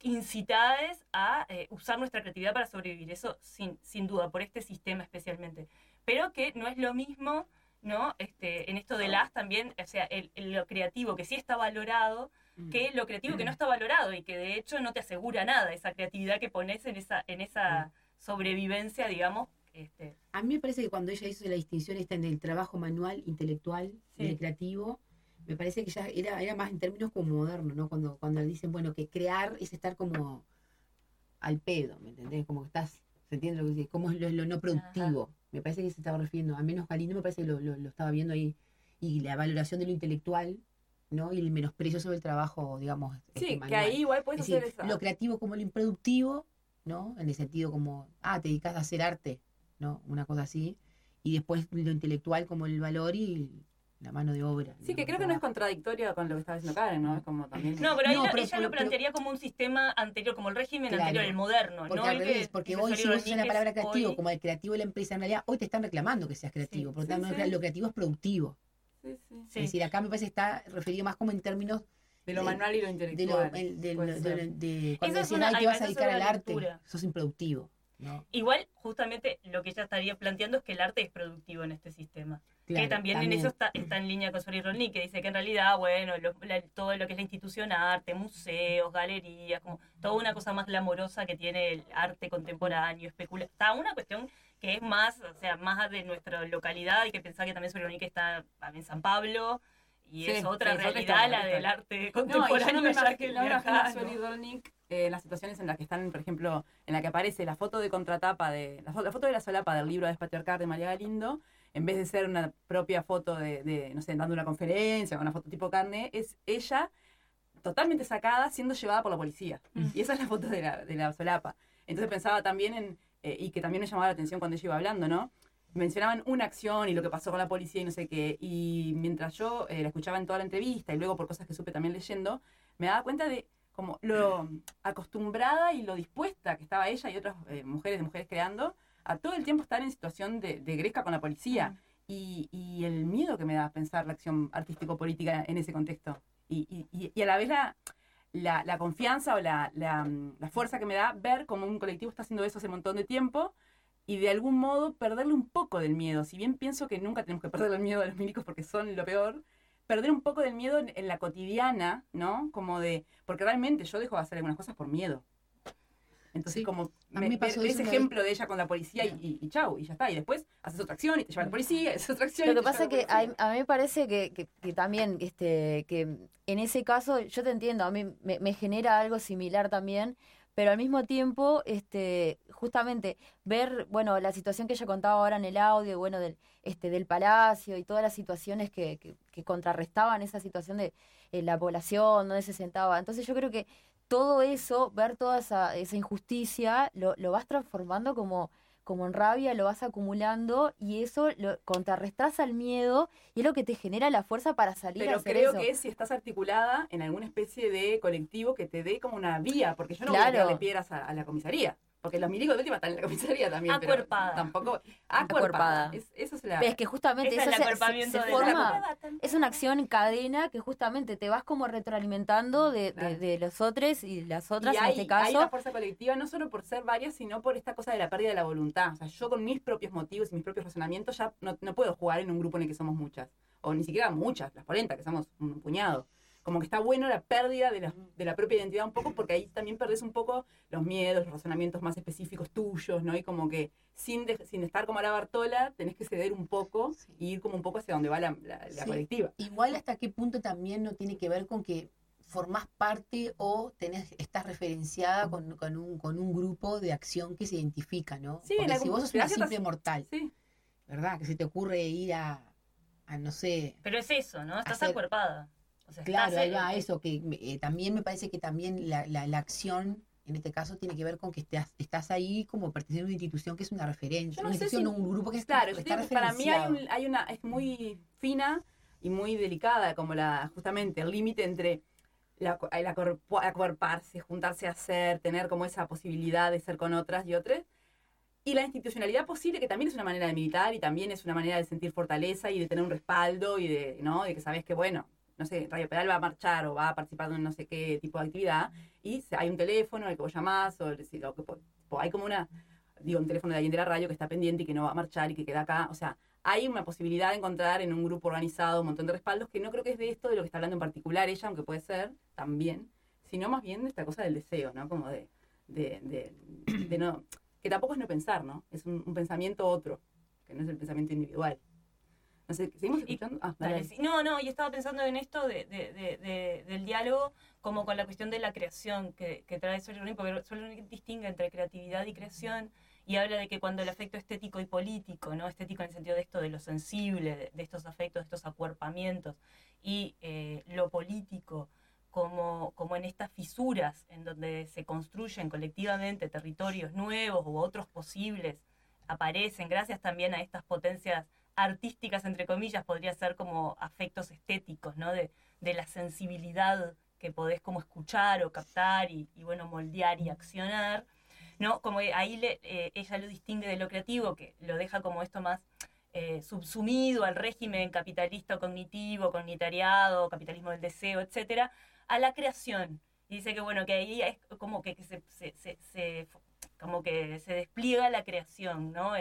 incitadas a eh, usar nuestra creatividad para sobrevivir, eso sin, sin duda, por este sistema especialmente. Pero que no es lo mismo, ¿no? Este, en esto de las también, o sea, el, el- lo creativo que sí está valorado, que lo creativo que no está valorado y que de hecho no te asegura nada, esa creatividad que pones en esa, en esa sobrevivencia, digamos. Este, A mí me parece que cuando ella hizo la distinción esta en el trabajo manual, intelectual y Sí. el creativo, me parece que ya era, era más en términos como moderno, ¿no? Cuando, cuando dicen, bueno, que crear es estar como al pedo, ¿me entendés? Como que estás, ¿se entiende lo que dice? ¿Cómo es lo, lo no productivo? Me parece que se estaba refiriendo, a menos Galindo me parece que lo, lo, lo estaba viendo ahí, y la valoración de lo intelectual, ¿no? Y el menosprecio sobre el trabajo, digamos, Sí, este, que manual. ahí igual puedes Es decir, hacer esa. lo creativo como lo improductivo, ¿no? En el sentido como, ah, te dedicas a hacer arte, ¿no? Una cosa así. Y después lo intelectual como el valor y la mano de obra. Sí, que creo que no es contradictorio con lo que estaba diciendo Karen, ¿no? Es como también. No, pero ahí No, la- pero- ella pero- lo plantearía como un sistema anterior, como el régimen Claro. anterior, el moderno, Porque ¿no? al El revés, que- porque que hoy si vos usas la palabra creativo hoy- como el creativo de la empresa, en realidad hoy te están reclamando que seas creativo. por lo sí, tanto, sí. lo creativo es productivo. Sí, sí. Es decir, acá me parece que está referido más como en términos De lo de- manual y lo de, lo, intelectual. el- de, lo- ser. de- de- cuando decís, una- "Ay, te vas va, a dedicar al arte, sos improductivo. ¿No? Igual, justamente, lo que ella estaría planteando es que el arte es productivo en este sistema. Claro, que también, en eso está, está en línea con Sori Rolni, que dice que en realidad, bueno, lo- la- todo lo que es la institución arte, museos, galerías, como toda una cosa más glamorosa que tiene el arte contemporáneo, especula. Está una cuestión que es más, o sea, más de nuestra localidad, y que pensar que también Sori Rolni está en San Pablo, y Sí, es otra realidad historia, la del arte No, yo contemporáneo. no me allá imagino, que no me imagino acá, a Sueli ¿no? Rolnik eh, en las situaciones en las que están, por ejemplo, en la que aparece la foto de contratapa de la, la foto de la solapa del libro Despatriarcar de María Galindo, en vez de ser una propia foto de, de, no sé, dando una conferencia, una foto tipo carne, es ella totalmente sacada siendo llevada por la policía. Y esa es la foto de la, de la solapa. Entonces pensaba también en, eh, y que también me llamaba la atención cuando ella iba hablando, ¿no? Mencionaban una acción y lo que pasó con la policía y no sé qué. Y mientras yo eh, la escuchaba en toda la entrevista y luego por cosas que supe también leyendo, me daba cuenta de como lo acostumbrada y lo dispuesta que estaba ella y otras eh, mujeres de mujeres creando a todo el tiempo estar en situación de, de gresca con la policía. Y, y el miedo que me da pensar la acción artístico-política en ese contexto. Y, y- a la vez la, la, la confianza o la, la, mm, la fuerza que me da ver cómo un colectivo está haciendo eso hace un montón de tiempo y de algún modo perderle un poco del miedo. Si bien pienso que nunca tenemos que perder el miedo a los milicos porque son lo peor, perder un poco del miedo en, en la cotidiana, ¿no? Como de, porque realmente yo dejo de hacer algunas cosas por miedo. Entonces, como A mí me pasó ese ejemplo de ella con la policía y, y, y chau, y ya está. Y después haces otra acción y te lleva la policía, haces otra acción. Lo que pasa lleva que a, a mí me parece que, que- que también, este, que en ese caso, yo te entiendo, a mí me, me genera algo similar también, pero al mismo tiempo, este, justamente ver, bueno, la situación que ella contaba ahora en el audio, bueno, del, este, del palacio y todas las situaciones que, que, que contrarrestaban esa situación de eh, la población, donde se sentaba. Entonces yo creo que todo eso, ver toda esa, esa injusticia, lo, lo vas transformando como, como en rabia, lo vas acumulando y eso lo contrarrestás al miedo y es lo que te genera la fuerza para salir a Pero hacer creo eso. que si estás articulada en alguna especie de colectivo que te dé como una vía, porque yo no voy Claro. a tirarle piedras a, a la comisaría. Porque los milicos de última están en la comisaría también. pero Acuerpada. Tampoco. Acuerpada. Es, eso es la. Pero es que justamente Ese es eso el se- se, acuerpamiento se de forma, la- es una acción en cadena que justamente te vas como retroalimentando de, de- de los otros y las otras y en hay, este hay caso. una fuerza colectiva no solo por ser varias, sino por esta cosa de la pérdida de la voluntad. O sea, yo con mis propios motivos y mis propios razonamientos ya no, no puedo jugar en un grupo en el que somos muchas. O ni siquiera muchas, las 40, que somos un puñado. Como que está bueno la pérdida de la, de la propia identidad un poco, porque ahí también perdés un poco los miedos, los razonamientos más específicos tuyos, ¿no? Y como que sin, de- sin estar como a la Bartola, tenés que ceder un poco y ir como un poco hacia donde va la, la- la Sí. colectiva. Igual hasta qué punto también no tiene que ver con que formás parte o tenés, estás referenciada con, con un, con un grupo de acción que se identifica, ¿no? Sí, en Porque algún- si vos sos una simple mortal, Sí. ¿verdad? Que se te ocurre ir a, a no sé, Pero es eso, ¿no? Estás Hacer- acuerpada. O sea, Claro, ahí va eso, que eh, también me parece que también la, la, la acción, en este caso, tiene que ver con que estás, estás ahí como perteneciendo a una institución que es una referencia, Yo no una institución, si- no un grupo que es- Claro, está que para mí hay, un- hay una, es muy fina y muy delicada, como la, justamente el límite entre la, acorpo- acuerparse, juntarse a hacer, tener como esa posibilidad de ser con otras y otras, y la institucionalidad posible, que también es una manera de militar y también es una manera de sentir fortaleza y de tener un respaldo y de, ¿no? de que sabes que, bueno, no sé, Radio Pedal va a marchar o va a participar de no sé qué tipo de actividad y hay un teléfono al que vos llamás o, o po- hay como una, digo, un teléfono de alguien de la radio que está pendiente y que no va a marchar y que queda acá. O sea, hay una posibilidad de encontrar en un grupo organizado un montón de respaldos que no creo que es de esto, de lo que está hablando en particular ella, aunque puede ser también, sino más bien de esta cosa del deseo, ¿no? Como de, de, de, de no, que tampoco es no pensar, ¿no? Es un pensamiento otro, que no es el pensamiento individual. No sé, ¿seguimos escuchando? Ah, dale. No, no, y estaba pensando en esto de, de- de- de- del diálogo como con la cuestión de la creación que, que trae Soler porque Soler distingue entre creatividad y creación y habla de que cuando el afecto estético y político, ¿no? estético en el sentido de esto de lo sensible, de, de estos afectos, de estos acuerpamientos, y eh, lo político como, como en estas fisuras en donde se construyen colectivamente territorios nuevos u otros posibles, aparecen gracias también a estas potencias artísticas, entre comillas, podría ser como afectos estéticos, ¿no? De, la sensibilidad que podés como escuchar o captar y, bueno, moldear y accionar, ¿no? Como ahí le- eh, ella lo distingue de lo creativo, que lo deja como esto más eh, subsumido al régimen capitalista cognitivo, cognitariado, capitalismo del deseo, etcétera, a la creación. Dice que bueno, que ahí es como que, se, despliega la creación, ¿no?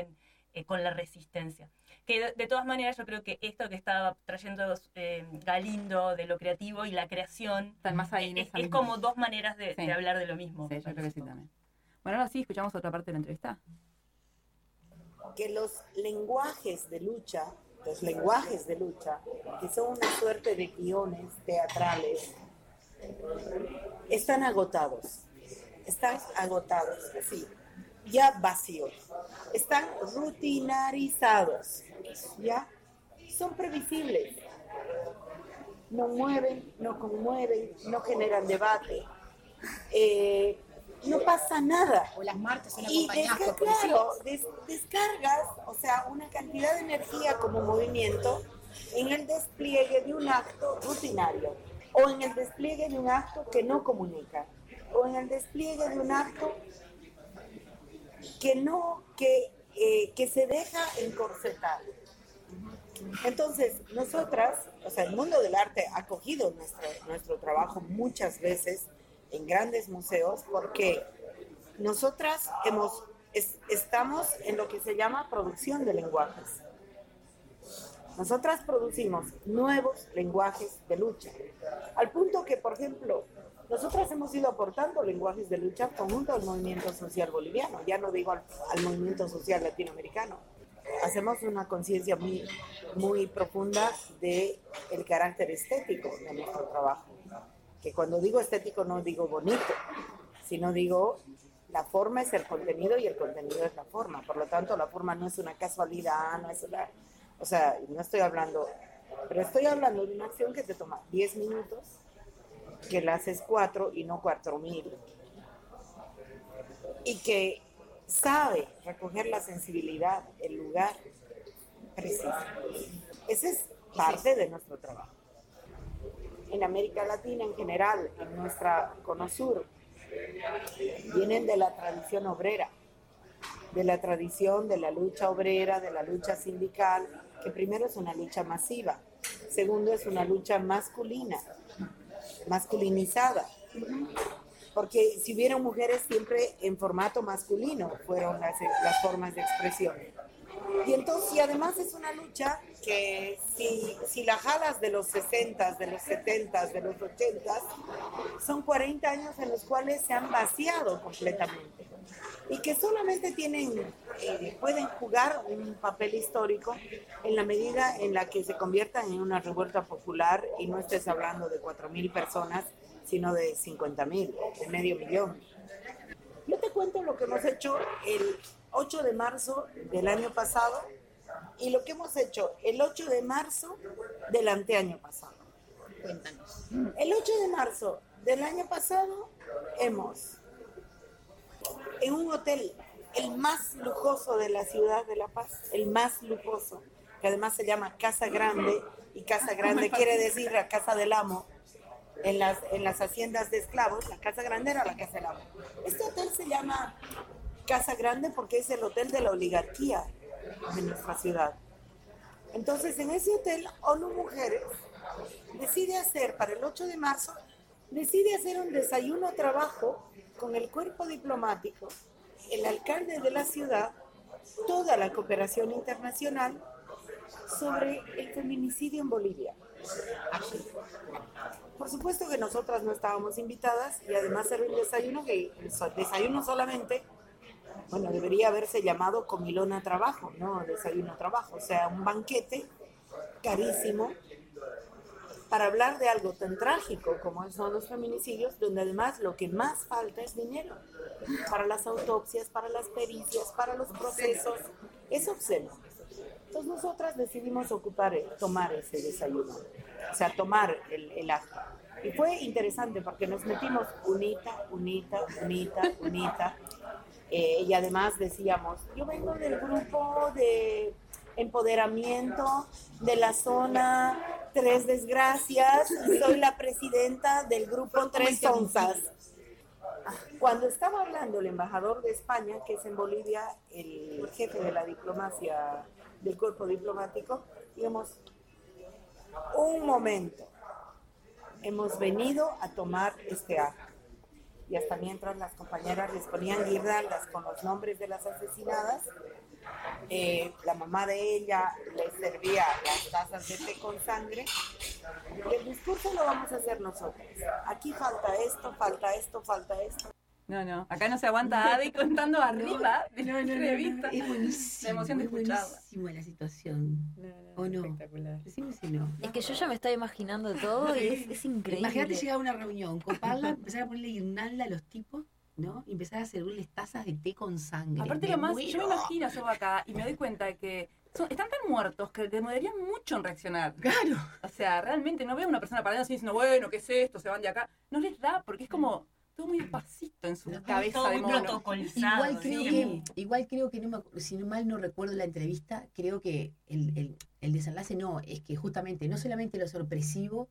Eh, con la resistencia. Que de, de todas maneras yo creo que esto que estaba trayendo eh, Galindo de lo creativo y la creación Están más ahí en es, esa es misma- como dos maneras de, Sí. de hablar de lo mismo. Sí, yo creo que sí también. Bueno, ahora sí, escuchamos otra parte de la entrevista. que los lenguajes de lucha, los lenguajes de lucha, que son una suerte de guiones teatrales, están agotados. Están agotados, sí, ya vacíos. Están rutinarizados, ya son previsibles. No mueven, no conmueven, no generan debate. Eh, no pasa nada. O las marchas son Y acompañadas desca- por policías. claro, des- descargas, o sea, una cantidad de energía como movimiento en el despliegue de un acto rutinario o en el despliegue de un acto que no comunica o en el despliegue de un acto que no, que, eh, que se deja encorsetar. Entonces, nosotras, o sea, el mundo del arte ha cogido nuestro, nuestro trabajo muchas veces en grandes museos porque nosotras hemos, es- estamos en lo que se llama producción de lenguajes. Nosotras producimos nuevos lenguajes de lucha, al punto que, por ejemplo, Nosotras hemos ido aportando lenguajes de lucha conjunto al movimiento social boliviano, ya no digo al, al movimiento social latinoamericano. Hacemos una conciencia muy, muy profunda de el carácter estético de nuestro trabajo. Que cuando digo estético no digo bonito, sino digo la forma es el contenido y el contenido es la forma. Por lo tanto, la forma no es una casualidad, no es una... O sea, no estoy hablando... Pero estoy hablando de una acción que te toma 10 minutos, que la haces cuatro y no cuatro mil. Y que sabe recoger la sensibilidad, el lugar preciso. Ese es parte de nuestro trabajo. En América Latina en general, en nuestra Cono Sur, vienen de la tradición obrera, de la tradición de la lucha obrera, de la lucha sindical, que primero es una lucha masiva, segundo es una lucha masculina, masculinizada, porque si hubieron mujeres siempre en formato masculino fueron las, las formas de expresión. Y entonces, y además es una lucha que si, si la jalas de los 60, de los 70, de los 80, son 40 años en los cuales se han vaciado completamente y que solamente tienen, eh, pueden jugar un papel histórico en la medida en la que se conviertan en una revuelta popular y no estés hablando de 4.000 personas, sino de 50.000, de medio millón. Yo te cuento lo que hemos hecho el 8 de marzo del año pasado y lo que hemos hecho el 8 de marzo del anteaño pasado. Cuéntanos. El 8 de marzo del año pasado hemos, en un hotel, el más lujoso de la ciudad de La Paz, el más lujoso, que además se llama Casa Grande, y Casa Grande quiere decir la casa del amo, en las, en las haciendas de esclavos, la Casa Grande era la casa del amo. Este hotel se llama Casa Grande porque es el hotel de la oligarquía de nuestra ciudad. Entonces, en ese hotel, ONU Mujeres decide hacer, para el 8 de marzo, decide hacer un desayuno trabajo con el cuerpo diplomático, el alcalde de la ciudad, toda la cooperación internacional sobre el feminicidio en Bolivia. Por supuesto que nosotras no estábamos invitadas y además era un desayuno que, el desayuno solamente, bueno, debería haberse llamado comilona trabajo, no desayuno trabajo, o sea, un banquete carísimo para hablar de algo tan trágico como son los feminicidios, donde además lo que más falta es dinero para las autopsias, para las pericias, para los procesos. Es obsceno. Entonces nosotras decidimos ocupar, tomar ese desayuno, o sea, tomar el, el. Y fue interesante porque nos metimos unita, unita, unita, unita. Eh, y además decíamos, yo vengo del grupo de empoderamiento de la zona Tres Desgracias soy la presidenta del grupo Tres Onzas. Cuando estaba hablando el embajador de España, que es en Bolivia el jefe de la diplomacia del cuerpo diplomático, digamos, un momento, hemos venido a tomar este acto. Y hasta mientras las compañeras les ponían guirnaldas con los nombres de las asesinadas, eh, la mamá de ella les servía las tazas de té con sangre. El discurso lo vamos a hacer nosotros. Aquí falta esto, falta esto, falta esto. No, no. Acá no se aguanta Adi contando arriba de No, la no, no, entrevista. no, es buenísimo. La emoción de es escucharla. buenísima la situación. ¿O no? Espectacular. Decime si no. Es que yo ya me estaba imaginando todo y es, es increíble. Imagínate llegar a una reunión, coparla, empezar a ponerle guirnalda a los tipos, ¿no? Y empezar a servirles tazas de té con sangre. Aparte lo más, yo me imagino yo acá y me doy cuenta de que son- están tan muertos que demorarían mucho en reaccionar. Claro. O sea, realmente no veo a una persona parada así diciendo, bueno, ¿qué es esto? Se van de acá. No les da, porque es como todo muy despacito en su cabeza todo de mono. protocolizado. Igual creo, sí. que, igual creo que, no me si no mal no recuerdo la entrevista, creo que el, el- el desenlace no, es que justamente no solamente lo sorpresivo,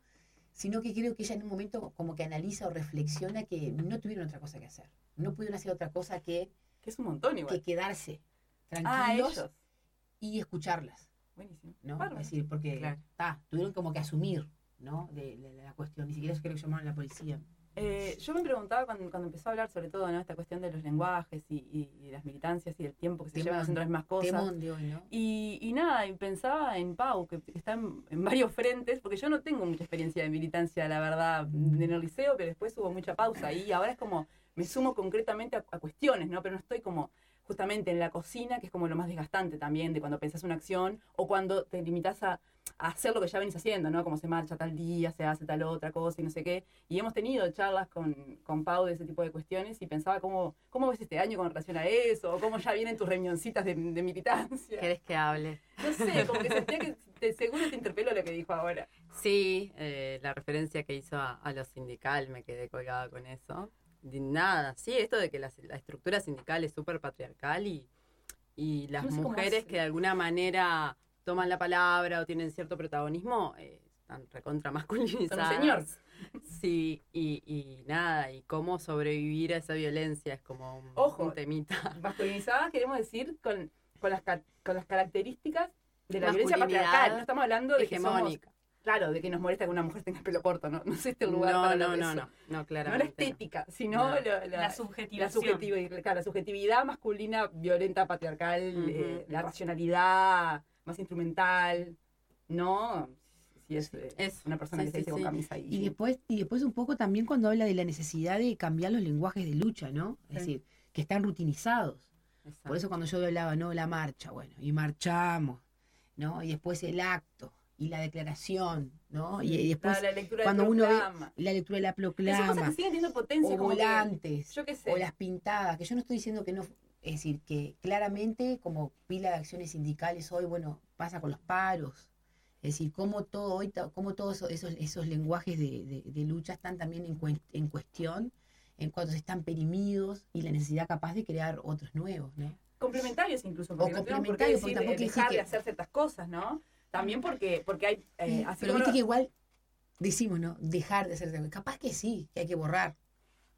sino que creo que ella en un momento como que analiza o reflexiona que no tuvieron otra cosa que hacer. No pudieron hacer otra cosa que, Que es un montón igual. que quedarse ah, tranquilos y escucharlas. Buenísimo. ¿no? Bárbaro. Es decir, porque Claro. ta, tuvieron como que asumir, ¿no? De, de la cuestión. Ni siquiera creo que llamaron a la policía. Eh, yo me preguntaba cuando, cuando empezó a hablar sobre todo, ¿no? Esta cuestión de los lenguajes y, y- y las militancias y el tiempo que se llevan haciendo las mismas cosas. ¿no? Y, y nada, y pensaba en Pau, que, que está en, en varios frentes, porque yo no tengo mucha experiencia de militancia, la verdad, en el liceo, pero después hubo mucha pausa y ahora es como, me sumo concretamente a, a cuestiones, ¿no? Pero no estoy como justamente en la cocina, que es como lo más desgastante también de cuando pensás una acción o cuando te limitas a, a hacer lo que ya venís haciendo, ¿no? Como se marcha tal día, se hace tal otra cosa y no sé qué. Y hemos tenido charlas con, con Pau de ese tipo de cuestiones y pensaba cómo, cómo ves este año con relación a eso, o cómo ya vienen tus reunioncitas de, de militancia. ¿Querés que hable? No sé, como que sentía que te- seguro te interpeló lo que dijo ahora. Sí, eh, la referencia que hizo a, a lo sindical, me quedé colgada con eso. De nada, sí, esto de que la, la estructura sindical es súper patriarcal y, y las No sé cómo mujeres que de alguna manera toman la palabra o tienen cierto protagonismo eh, están recontra masculinizadas. señor. Sí, y, y nada, y cómo sobrevivir a esa violencia es como un, Ojo. un temita. Masculinizadas queremos decir con, con, las, con las características de la violencia patriarcal. No estamos hablando de que somos, hegemónica. Claro, de que nos molesta que una mujer tenga el pelo corto, ¿no? No es este el lugar No, para no, no, no, no, No claramente. la estética, sino No. la, La la subjetividad, claro, la subjetividad masculina, violenta, patriarcal, eh, la racionalidad más instrumental, ¿no? Si es, eh, una persona sí, que se sí, dice con camisa y, Y después, y después un poco también cuando habla de la necesidad de cambiar los lenguajes de lucha, ¿no? Es decir, que están rutinizados. Exacto. Por eso cuando yo hablaba, no, la marcha, bueno, y marchamos, ¿no? Y después el acto y la declaración, ¿no? Y, y después la, la lectura cuando uno ve la lectura de la Esas cosas proclama, que siguen teniendo potencia o que- volantes, yo qué sé. o las pintadas, que yo no estoy diciendo que no, es decir, que claramente como pila de acciones sindicales hoy, bueno, pasa con los paros, es decir, cómo todo hoy, cómo todos esos, esos, lenguajes de, de- de lucha están también en, cuen- en cuestión, en cuanto se están perimidos y la necesidad capaz de crear otros nuevos, ¿no? complementarios incluso, porque O no complementarios, porque tampoco eh, decir dejar de hacer ciertas cosas, ¿no? También porque, porque hay, eh, así Pero como viste que igual decimos, ¿no? Dejar de hacer, capaz que sí, que hay que borrar.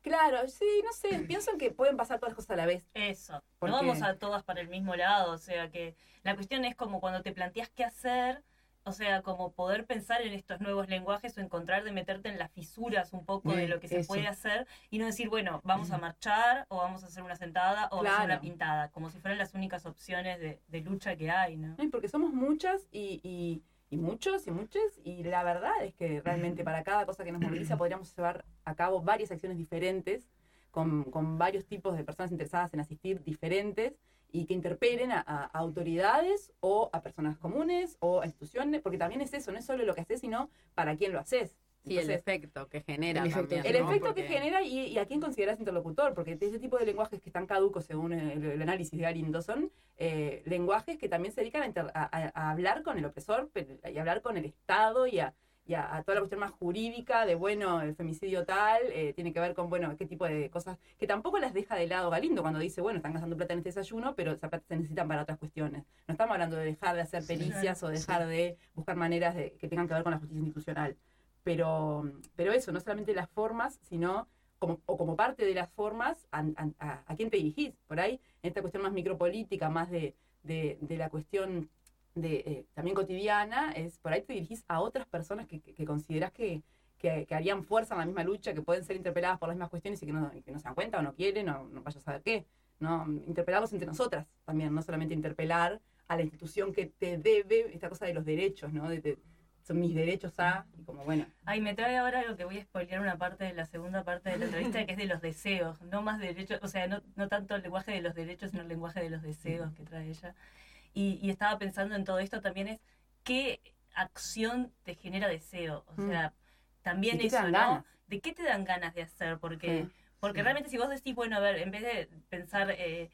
Claro, sí, no sé, pienso que pueden pasar todas las cosas a la vez. Eso. Porque- No vamos a todas para el mismo lado. O sea que la cuestión es como cuando te planteas qué hacer. O sea, como poder pensar en estos nuevos lenguajes o encontrar de meterte en las fisuras un poco de lo que se eso. puede hacer y no decir, bueno, vamos a marchar o vamos a hacer una sentada o vamos a hacer una pintada, como si fueran las únicas opciones de, de lucha que hay, ¿no? Y Porque somos muchas y, y, y muchos y muchas, y la verdad es que realmente para cada cosa que nos moviliza podríamos llevar a cabo varias acciones diferentes, con, con varios tipos de personas interesadas en asistir diferentes, y que interpelen a, a autoridades o a personas comunes o a instituciones, porque también es eso, no es solo lo que haces, sino para quién lo haces. Sí, el efecto que genera El efecto también, El ¿no? efecto Porque- que genera y, y a quién consideras interlocutor, porque ese tipo de lenguajes que están caducos según el, el análisis de Garindo son eh, lenguajes que también se dedican a, inter- a- hablar con el opresor pero- y a hablar con el Estado y a, y a- a toda la cuestión más jurídica de, bueno, el femicidio tal, eh, tiene que ver con, bueno, qué tipo de cosas, que tampoco las deja de lado Galindo cuando dice, bueno, están gastando plata en este desayuno, pero esa plata se necesitan para otras cuestiones. No estamos hablando de dejar de hacer Sí. pericias o dejar de buscar maneras de, que tengan que ver con la justicia institucional pero, pero eso, no solamente las formas, sino como, o como parte de las formas, a, a- a- a quién te dirigís. Por ahí, en esta cuestión más micropolítica, más de, de, de la cuestión de, eh, también cotidiana, es por ahí te dirigís a otras personas que, que, que considerás que, que, que harían fuerza en la misma lucha, que pueden ser interpeladas por las mismas cuestiones y que no, que no se dan cuenta o no quieren o no vaya a saber qué. ¿no? Interpelarlos entre nosotras también, no solamente interpelar a la institución que te debe esta cosa de los derechos, ¿no? De- de- son mis derechos a, y como bueno, Ay, me trae ahora algo que voy a spoilear una parte de la segunda parte de la entrevista, que es de los deseos, no más derechos, o sea, no, no tanto el lenguaje de los derechos, sino el lenguaje de los deseos que trae ella. Y, y estaba pensando en todo esto también es, ¿qué acción te genera deseo? O Mm. sea, también ¿De qué te eso, ¿no? ganas? ¿De qué te dan ganas de hacer? Porque, Sí, porque sí. realmente si vos decís, bueno, a ver, en vez de pensar eh,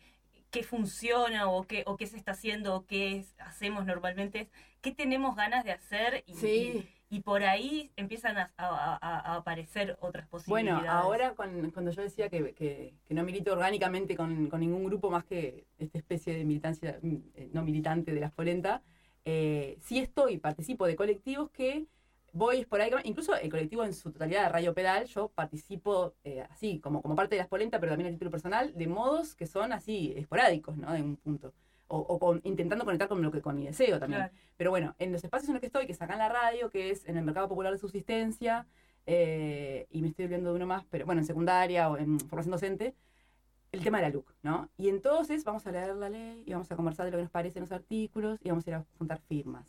qué funciona o qué, o qué se está haciendo o qué es- hacemos normalmente, es qué tenemos ganas de hacer y, Sí. y, y por ahí empiezan a, a- a- a aparecer otras Bueno, posibilidades. ahora con- cuando yo decía que, que- que no milito orgánicamente con, con ningún grupo más que esta especie de militancia mm, eh, no militante de las polenta, eh, sí estoy, participo de colectivos que voy esporádicamente, incluso el colectivo en su totalidad de Radio Pedal, yo participo eh, así, como, como parte de las polenta, pero también a título personal, de modos que son así esporádicos, ¿no? De un punto. O, o con- intentando conectar con lo que con mi deseo también. Claro. Pero bueno, en los espacios en los que estoy, que es acá en la radio, que es en el Mercado Popular de Subsistencia, eh, y me estoy olvidando de uno más, pero bueno, en secundaria o en formación docente, el tema de la LUC, ¿no? Y entonces vamos a leer la ley y vamos a conversar de lo que nos parecen los artículos y vamos a ir a juntar firmas.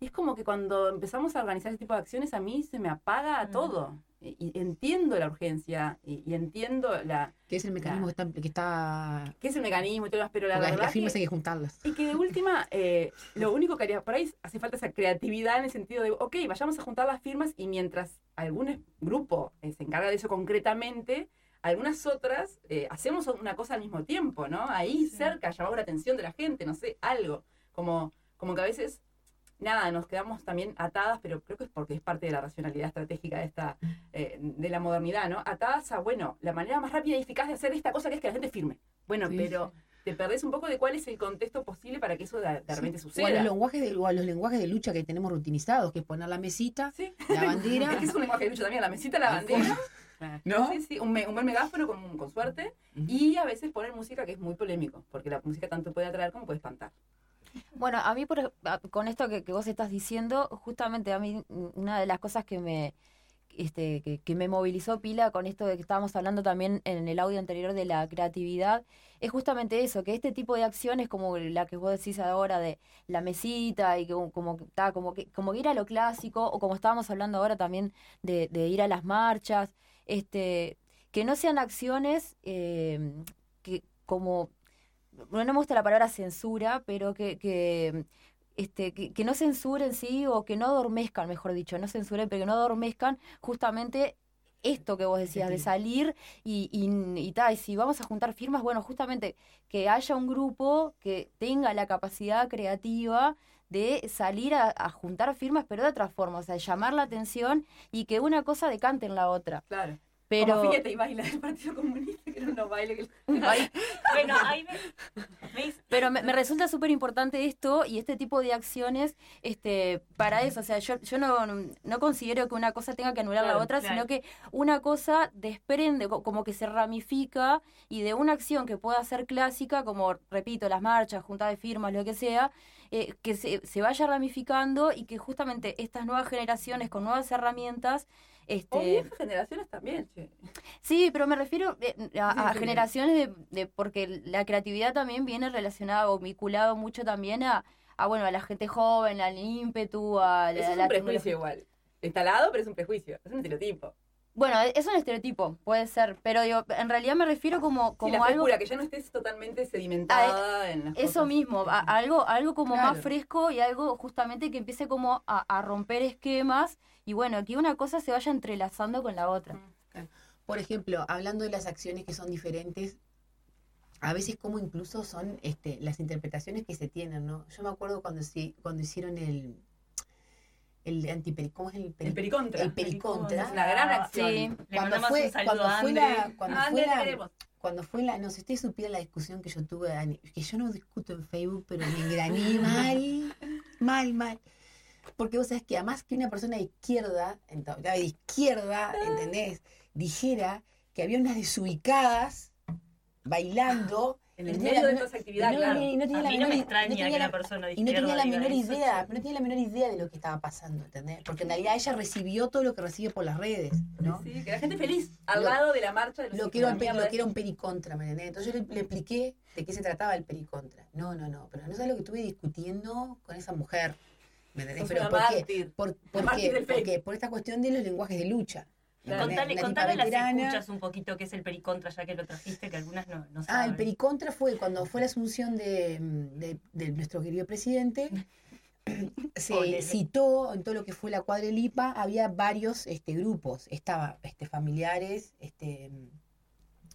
Y es como que cuando empezamos a organizar ese tipo de acciones, a mí se me apaga todo. Y, y entiendo la urgencia y, y entiendo la... Que es el mecanismo que está, que está ¿Qué es el mecanismo y todo? Pero la porque verdad las firmas que- hay que juntarlas. y que de última, eh, lo único que haría, por ahí hace falta esa creatividad en el sentido de, ok, vayamos a juntar las firmas y mientras algún grupo eh, se encarga de eso concretamente, algunas otras eh, hacemos una cosa al mismo tiempo, ¿no? Ahí cerca, llamamos la atención de la gente, no sé, algo. Como, como que a veces, nada, nos quedamos también atadas, pero creo que es porque es parte de la racionalidad estratégica de, esta, eh, de la modernidad, ¿no? Atadas a, bueno, la manera más rápida y eficaz de hacer esta cosa que es que la gente firme. Bueno, Sí, pero te perdés un poco de cuál es el contexto posible para que eso de, de repente Sí. O a suceda. los, lenguajes de, o a los lenguajes de lucha que tenemos rutinizados, que es poner la mesita, la bandera. Es que es un lenguaje de lucha también, la mesita, la bandera. ¿No? Sí, sí, un, me- un buen megáfono con, con suerte. Y a veces poner música que es muy polémico, porque la música tanto puede atraer como puede espantar. Bueno, a mí por, con esto que, que vos estás diciendo, justamente a mí una de las cosas que me este, que, que me movilizó pila con esto de que estábamos hablando también en el audio anterior de la creatividad, es justamente eso, que este tipo de acciones como la que vos decís ahora de la mesita y que como, ta, como, que, como ir a lo clásico, o como estábamos hablando ahora también de, de ir a las marchas, este, que no sean acciones eh, que como no me gusta la palabra censura, pero que, que, este, que, que no censuren, sí, o que no adormezcan, mejor dicho, no censuren, pero que no adormezcan justamente esto que vos decías, de salir y, y, y tal, y si vamos a juntar firmas, bueno, justamente que haya un grupo que tenga la capacidad creativa de salir a, a juntar firmas, pero de otra forma, o sea, llamar la atención y que una cosa decante en la otra. Claro. Pero... Como fíjate y baila del Partido Comunista, que unos bailes que... Bueno, ahí me, me Pero me, me resulta súper importante esto y este tipo de acciones este, para eso. O sea, yo, yo no, no considero que una cosa tenga que anular la otra, claro. sino que una cosa desprende, co- como que se ramifica y de una acción que pueda ser clásica, como repito, las marchas, juntas de firmas, lo que sea, eh, que se, se vaya ramificando y que justamente estas nuevas generaciones con nuevas herramientas este, O viejas generaciones también, che. Sí, pero me refiero eh, a, a sí. generaciones de, de- porque la creatividad también viene relacionada o vinculada mucho también a, a bueno, a la gente joven, al ímpetu, a la, Eso es la un prejuicio igual. Instalado, pero es un prejuicio. Es un estereotipo. Bueno, e, es un estereotipo, puede ser, pero digo, en realidad me refiero como, Sí, como la algo que ya no estés totalmente sedimentada en las eso cosas. mismo, a- algo, algo como Claro. más fresco y algo justamente que empiece como a, a romper esquemas y bueno, que una cosa se vaya entrelazando con la otra. Por ejemplo, hablando de las acciones que son diferentes, a veces como incluso son este, las interpretaciones que se tienen, ¿no? Yo me acuerdo cuando, se, cuando hicieron el, el antiperi, ¿cómo es el, peri- El pericontra. El pericontra. Es una gran acción. Sí. Cuando fue, cuando fue la, cuando fue la, cuando fue la, no sé, ustedes supieron la discusión que yo tuve, que yo no discuto en Facebook, pero me engrané mal, mal, mal. Porque vos sabés que además que una persona de izquierda, de izquierda, ¿entendés? Dijera que había unas desubicadas bailando. En y el medio de la toda esa menor- actividad, y no, claro. y no tenía A la mí no me menor- extraña que una persona de y no tenía la menor idea, no tenía la menor idea de lo que estaba pasando, ¿entendés? Porque en realidad ella recibió todo lo que recibe por las redes, ¿no? Sí, que la gente feliz al lado de la marcha de los lo que, era un, lo que era un pericontra, ¿me entendés? Entonces yo le expliqué de qué se trataba el pericontra. No, no, no, pero no sabes lo que estuve discutiendo con esa mujer. ¿Me entendés? Pero ¿por qué? Por, La por qué? Facebook. por esta cuestión de los lenguajes de lucha. ¿me entendés? Contale, tipa contale las escuchas un poquito qué es el pericontra, ya que lo trajiste, que algunas no, no Ah, saben. el pericontra fue cuando fue la asunción de, de- de nuestro querido presidente. Se Olele. citó en todo lo que fue la cuadrilipa, había varios este, grupos. Estaba este, familiares, este,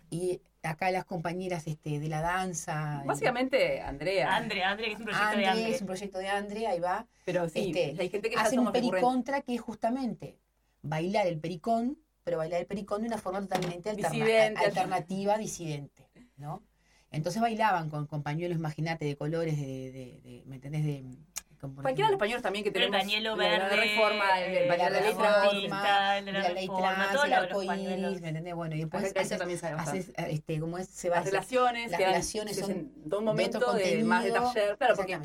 y acá las compañeras este, de la danza. Básicamente, Andrea. Andre, Andre, que es un proyecto Andre, de Andre. es un proyecto de Andre, ahí va. Pero sí, Este, hay gente que hacen un pericontra que es justamente bailar el pericón, pero bailar el pericón de una forma totalmente alterna- Disidente. alternativa, disidente, ¿no? Entonces bailaban con, con pañuelos, imagínate, de colores, de, de- de- ¿me entendés? De, Cualquiera de los pañuelos también que El tenemos. pañuelo la- la verde, reforma, el, el, el de de la la ley trans, el arco iris. ¿me entendés? Bueno, y después haces, también sabe haces, este, ¿cómo es? Se Las hace- relaciones, las relaciones son de un de más de taller. Claro, porque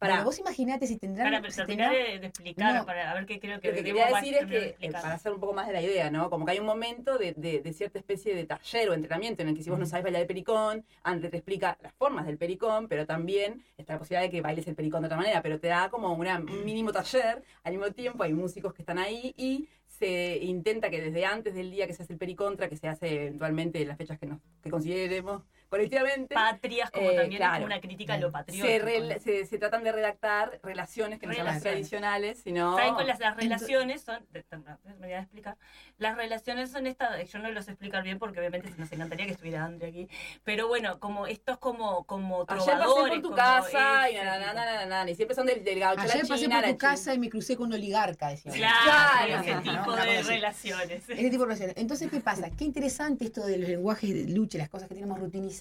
Bueno, vos imaginate si tendrán... Para pero si terminar tendrán- de, de explicar, No. para a ver qué creo que Lo que quería decir es de que, eh, para hacer un poco más de la idea, ¿no? Como que hay un momento de, de- de cierta especie de taller o entrenamiento en el que si vos no sabes bailar el pericón, antes te explica las formas del pericón, pero también está la posibilidad de que bailes el pericón de otra manera, pero te da como una- un mínimo taller, al mismo tiempo hay músicos que están ahí y se intenta que desde antes del día que se hace el pericontra, que se hace eventualmente en las fechas que, nos, que consideremos colectivamente, Patrias, como eh, también es una crítica a lo se, patriótico. re- se- se tratan de redactar relaciones que no sean las tradicionales, sino... ¿Saben cuáles las, las relaciones son? de- de- Me voy a explicar. Las relaciones son estas, yo no los explicar bien porque obviamente nos encantaría que estuviera Andrea aquí, pero bueno, como estos como, como Ayer pasé trovadores. por tu casa y ese na, na, na, na, na, na, y siempre son del, del gaucho Ayer la pasé china, por tu casa china. y me crucé con un oligarca, decía. Claro, Claro, ese ¿no? tipo de relaciones. Ese tipo de relaciones. Entonces, ¿qué pasa? Qué interesante esto de los lenguajes de lucha, las cosas que tenemos rutinizadas,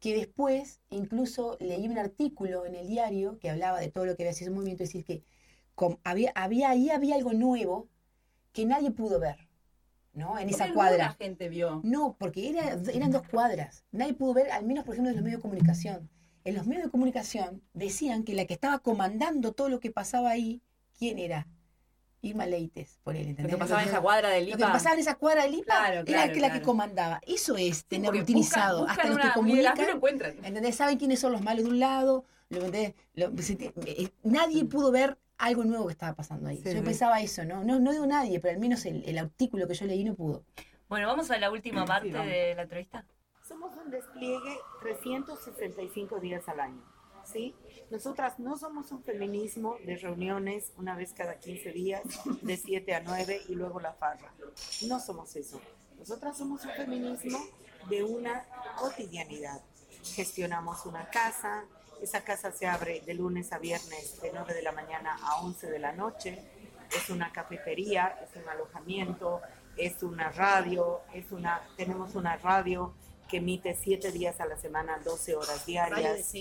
que después incluso leí un artículo en el diario que hablaba de todo lo que había sido un movimiento, es decir, que había, había, ahí había algo nuevo que nadie pudo ver, ¿no? En esa cuadra. gente vio. No, porque era, eran dos cuadras. Nadie pudo ver, al menos por ejemplo, en los medios de comunicación. En los medios de comunicación decían que la que estaba comandando todo lo que pasaba ahí, ¿quién era? Irma Leites, por él, Lo ¿entendés? que pasaba en esa cuadra del Lo que pasaba en esa cuadra del IPA Claro, era claro, que la que comandaba. Eso es tener buscan- Hasta los que y lo comunican, encuentran. ¿entendés? Saben quiénes son los malos de un lado. lo-. Lo- eh, nadie pudo ver algo nuevo que estaba pasando ahí. Sí, yo sí. pensaba eso, ¿no? No, no digo nadie, pero al menos el, el artículo que yo leí no pudo. Bueno, vamos a la última parte de la entrevista. Somos un despliegue 365 días al año, ¿sí? Nosotras no somos un feminismo de reuniones una vez cada 15 días, de 7 a 9 y luego la farra. No somos eso. Nosotras somos un feminismo de una cotidianidad. Gestionamos una casa, esa casa se abre de lunes a viernes de 9 de la mañana a 11 de la noche. Es una cafetería, es un alojamiento, es una radio, es una, tenemos una radio que emite 7 días a la semana, 12 horas diarias.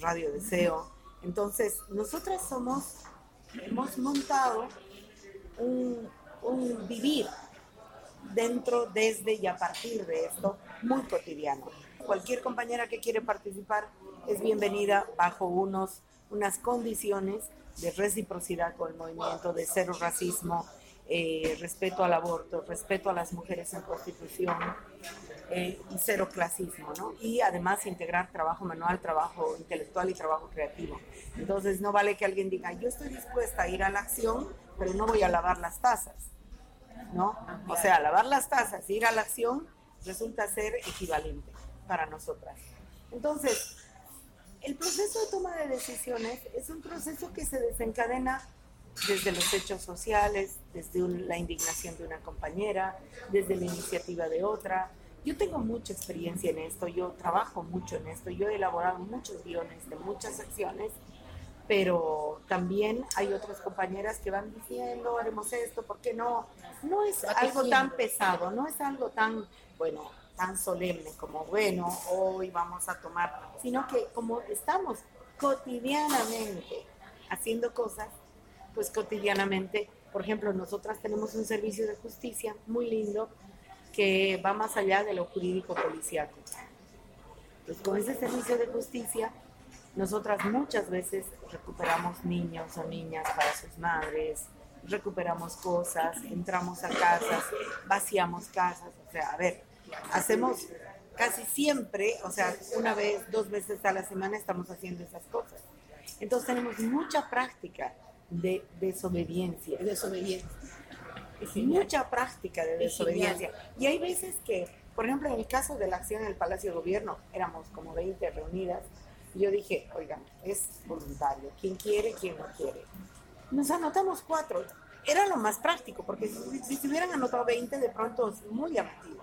Radio Deseo. Entonces, nosotras somos, hemos montado un, vivir dentro, desde y a partir de esto, muy cotidiano. Cualquier compañera que quiere participar es bienvenida bajo unos, unas condiciones de reciprocidad con el movimiento, de cero racismo, eh, respeto al aborto, respeto a las mujeres en prostitución, eh, cero clasismo, ¿no? Y además integrar trabajo manual, trabajo intelectual y trabajo creativo. Entonces no vale que alguien diga, yo estoy dispuesta a ir a la acción, pero no voy a lavar las tazas, ¿no? O sea, lavar las tazas, ir a la acción, resulta ser equivalente para nosotras. Entonces, el proceso de toma de decisiones es un proceso que se desencadena desde los hechos sociales, desde un- la indignación de una compañera, desde la iniciativa de otra. Yo tengo mucha experiencia en esto, yo trabajo mucho en esto, yo he elaborado muchos guiones de muchas acciones, pero también hay otras compañeras que van diciendo, haremos esto, ¿por qué no? No es algo tan pesado, no es algo tan, bueno, tan solemne como, bueno, hoy vamos a tomar, sino que como estamos cotidianamente haciendo cosas, pues cotidianamente, por ejemplo, nosotras tenemos un servicio de justicia muy lindo que va más allá de lo jurídico policiaco. Entonces, con ese servicio de justicia, nosotras muchas veces recuperamos niños o niñas para sus madres, recuperamos cosas, entramos a casas, vaciamos casas, o sea, a ver, hacemos casi siempre, o sea, una vez, dos veces a la semana estamos haciendo esas cosas. Entonces tenemos mucha práctica de desobediencia. Desobediencia. Mucha práctica de desobediencia. Y hay veces que, por ejemplo, en el caso de la acción en el Palacio de Gobierno, éramos como 20 reunidas. y Yo dije, oigan, es voluntario. ¿Quién quiere, quién no quiere? Nos anotamos cuatro. Era lo más práctico, porque si, si se hubieran anotado 20, de pronto es muy llamativo.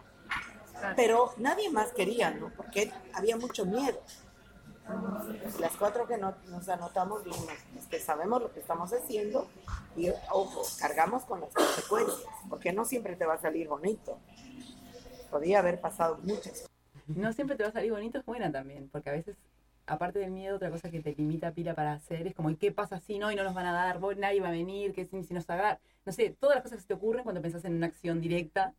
Pero nadie más quería, ¿no? Porque había mucho miedo. Las cuatro que no- nos anotamos dijimos, es que sabemos lo que estamos haciendo y, ojo, cargamos con las consecuencias, porque no siempre te va a salir bonito. Podía haber pasado muchas cosas. No siempre te va a salir bonito, es buena también, porque a veces, aparte del miedo, otra cosa que te limita pila para hacer es como, ¿y qué pasa si no? Y no nos van a dar, vos, nadie va a venir, ¿qué si, si nos agarran? No sé, todas las cosas que se te ocurren cuando pensás en una acción directa.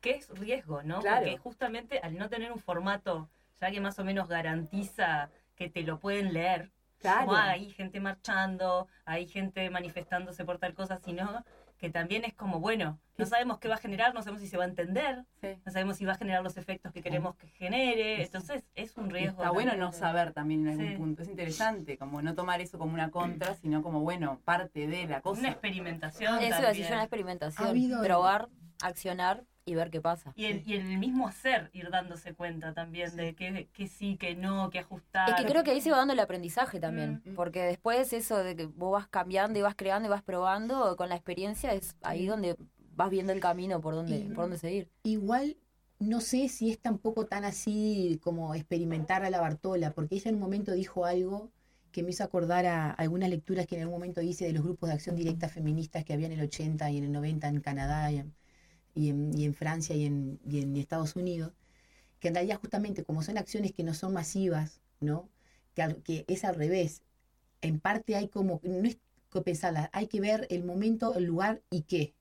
que es riesgo, ¿no? Claro. Porque justamente al no tener un formato ya que más o menos garantiza que te lo pueden leer, Claro. como ah, hay gente marchando, hay gente manifestándose por tal cosa, sino que también es como, bueno, no sabemos qué va a generar, no sabemos si se va a entender, Sí. no sabemos si va a generar los efectos que queremos que genere, entonces es un riesgo. Está bueno no saber también en algún Sí. punto. Es interesante, como no tomar eso como una contra, sino como, bueno, parte de la cosa. Una experimentación. Eso iba a decir también. yo, una experimentación. Ha habido- Probar, accionar y ver qué pasa. Y, en, y en el mismo hacer ir dándose cuenta también de que, que sí, que no, que ajustar. Es que creo que ahí se va dando el aprendizaje también, Mm. porque después eso de que vos vas cambiando y vas creando y vas probando, con la experiencia es ahí donde vas viendo el camino por donde, Y- por dónde seguir. Igual no sé si es tampoco tan así como experimentar a la Bartola, porque ella en un momento dijo algo que me hizo acordar a algunas lecturas que en algún momento hice de los grupos de acción directa feministas que había en el 80 y en el 90 en Canadá y en, y en, y en Francia y en, y en Estados Unidos, que en realidad justamente como son acciones que no son masivas, ¿no? Que, que es al revés. En parte hay como, no es que pensarla, hay que ver el momento, el lugar y qué.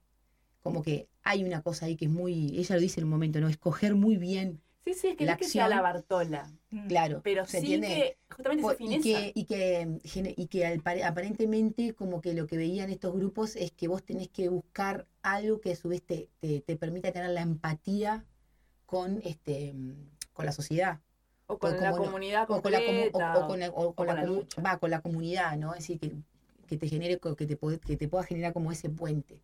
Como que hay una cosa ahí que es muy, ella lo dice en un momento, ¿no? Escoger muy bien, Sí, sí, es que la no es que sea acción- la Bartola, Mm. claro. pero ¿se sí entiende? que justamente Po- y que, y que, y que al aparentemente como que lo que veían estos grupos es que vos tenés que buscar algo que a su vez te, te, te permita tener la empatía con este con la sociedad o con o la como no- comunidad o con la, comu- completa. o, o con la, o con la la comu- lucha. va, con la comunidad no es decir que, que te genere que te, puede- que te pueda generar como ese puente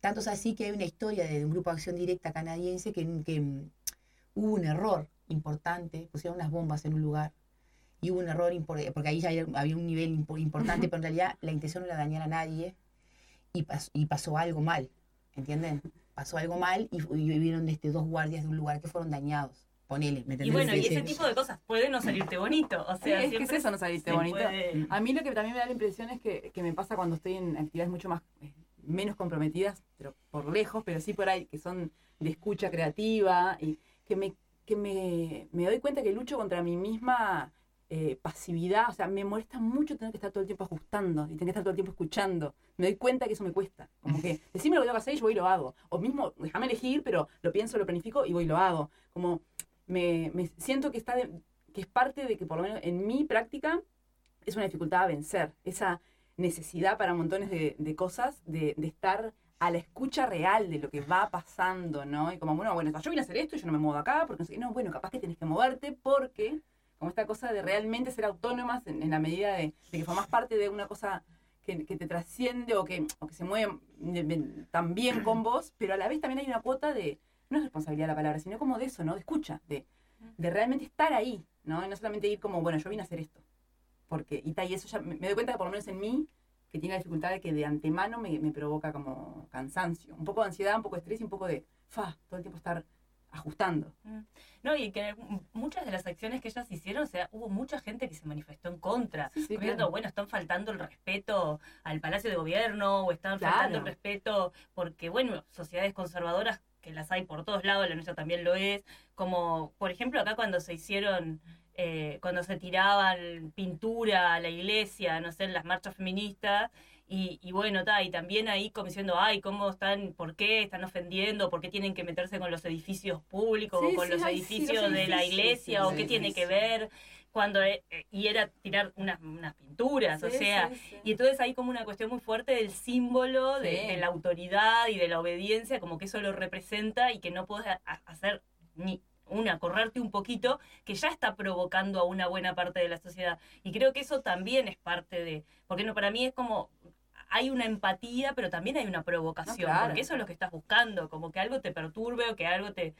tanto es así que hay una historia de un grupo de acción directa canadiense que, que hubo un error importante pusieron unas bombas en un lugar y hubo un error impor- porque ahí ya había- un nivel impo- importante, pero en realidad la intención no era dañar a nadie y, pas- y pasó algo mal, ¿entienden? Pasó algo mal y, y vivieron este, dos guardias de un lugar que fueron dañados. Ponele, ¿me Y bueno, y Ese- tipo de cosas puede no salirte bonito. O Sí, sea, es que es eso, no salirte bonito. puede- A mí lo que también me da la impresión es que, que me pasa cuando estoy en actividades mucho más eh, menos comprometidas, pero por lejos, pero sí por ahí, que son de escucha creativa, y que me, que me, me doy cuenta que lucho contra mi misma eh, pasividad, o sea, me molesta mucho tener que estar todo el tiempo ajustando y tener que estar todo el tiempo escuchando. Me doy cuenta que eso me cuesta. Como que decime lo que tengo que hacer y yo voy y lo hago. O mismo, déjame elegir, pero lo pienso, lo planifico y voy y lo hago. Como me, me siento que está de- que es parte de que por lo menos en mi práctica es una dificultad a vencer. Esa necesidad para montones de, de cosas de, de estar a la escucha real de lo que va pasando, ¿no? Y como, bueno, bueno, yo vine a hacer esto y yo no me muevo acá, porque no sé. No, bueno, capaz que tienes que moverte porque, como esta cosa de realmente ser autónomas en, en la medida de, que formás parte de una cosa que, te trasciende o que, o que se mueve bien con vos, pero a la vez también hay una cuota de, no es responsabilidad la palabra, sino como de eso, ¿no? De escucha, de, de realmente estar ahí, ¿no? Y no solamente ir como, bueno, yo vine a hacer esto. Porque, y, ta, y eso ya me, me doy cuenta que por lo menos en mí, que tiene la dificultad de que de antemano me, me provoca como cansancio, un poco de ansiedad, un poco de estrés y un poco de, fa, todo el tiempo estar ajustando. No, y que muchas de las acciones que ellas hicieron, o sea, hubo mucha gente que se manifestó en contra. Sí, sí, Como diciendo, claro. bueno, están faltando el respeto al Palacio de Gobierno, o están Claro. faltando el respeto, porque, bueno, sociedades conservadoras, que las hay por todos lados, la nuestra también lo es, como, por ejemplo, acá cuando se hicieron, eh, cuando se tiraban pintura a la iglesia, no sé, en las marchas feministas, y, y bueno, ta, y también ahí como diciendo, ay, ¿cómo están, por qué están ofendiendo, por qué tienen que meterse con los edificios públicos Sí, o con sí, los ay, sí, edificios de la iglesia, o qué tiene que ver, cuando, eh, y era tirar unas, unas pinturas, o sea, sí, sí. y entonces hay como una cuestión muy fuerte del símbolo, de, la autoridad y de la obediencia, como que eso lo representa y que no puedes hacer ni una, correrte un poquito, que ya está provocando a una buena parte de la sociedad. Y creo que eso también es parte de, porque no, para mí es como, hay una empatía, pero también hay una provocación, No, claro. porque eso es lo que estás buscando, como que algo te perturbe o que algo te,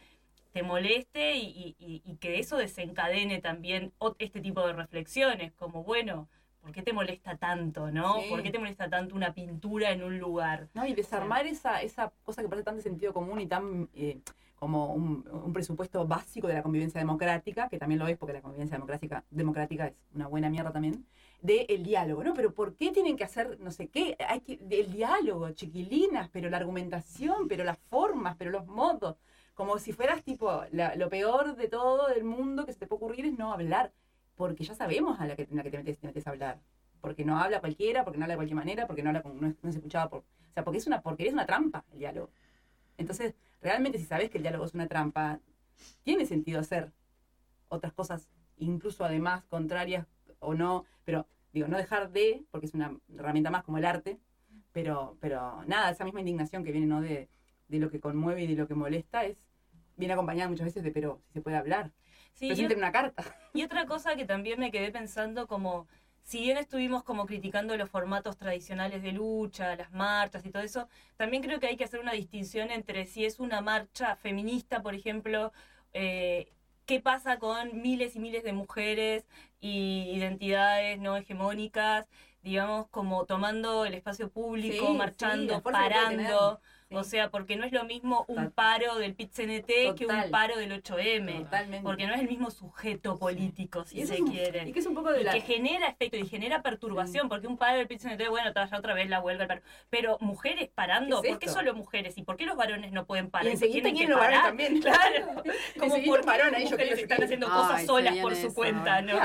te moleste y, y- y- y que eso desencadene también este tipo de reflexiones, como bueno, ¿por qué te molesta tanto, no? Sí. ¿Por qué te molesta tanto una pintura en un lugar? ¿no? Y desarmar esa, esa cosa que parece tan de sentido común y tan eh, como un, un presupuesto básico de la convivencia democrática, que también lo es porque la convivencia democrática, democrática es una buena mierda también, de el diálogo, ¿no? Pero ¿por qué tienen que hacer no sé qué? Hay que, el diálogo, chiquilinas, pero la argumentación, pero las formas, pero los modos. Como si fueras tipo, la- lo peor de todo del mundo que se te puede ocurrir es no hablar, porque ya sabemos a la que, en la que te metes, te metes a hablar. Porque no habla cualquiera, porque no habla de cualquier manera, porque no habla con, no, es, no es escuchado por. O sea, porque es una porquería, es una trampa el diálogo. Entonces, realmente si sabes que el diálogo es una trampa, tiene sentido hacer otras cosas, incluso además contrarias o no, pero digo, no dejar de, porque es una herramienta más como el arte, pero, pero nada, esa misma indignación que viene, ¿no? De, de lo que conmueve y de lo que molesta, es viene acompañada muchas veces de, pero si se puede hablar, Sí, presenten una carta. Y otra cosa que también me quedé pensando como, si bien estuvimos como criticando los formatos tradicionales de lucha, las marchas y todo eso, también creo que hay que hacer una distinción entre si es una marcha feminista, por ejemplo, eh, qué pasa con miles y miles de mujeres y identidades no hegemónicas, digamos, como tomando el espacio público, Sí, marchando, parando. Sí. O sea, porque no es lo mismo un paro del PIT-CNT que un paro del 8M. Totalmente. Porque no es el mismo sujeto político, si se un- quiere. Y que es un poco de Y la... que genera efecto y genera perturbación, porque un paro del PIT-CNT, bueno, está ya otra vez la huelga, el paro. Pero mujeres parando, ¿Qué es ¿por qué solo mujeres? ¿Y por qué los varones no pueden parar? Y enseguida tienen que los varones también. Claro. Como por varones, quiero mujeres están haciendo cosas solas por su eso, cuenta. ¿no?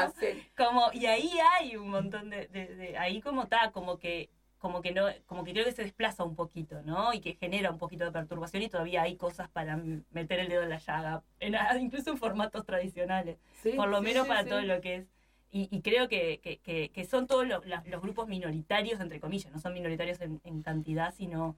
Como, y ahí hay un montón de, de- de- ahí como está, como que como que no, como que creo que se desplaza un poquito, ¿no? Y que genera un poquito de perturbación y todavía hay cosas para meter el dedo en la llaga, en- incluso en formatos tradicionales, Sí, por lo sí, menos sí, para todo lo que es. Y, y creo que, que, que- son todos los, los grupos minoritarios, entre comillas, no son minoritarios en, en cantidad, sino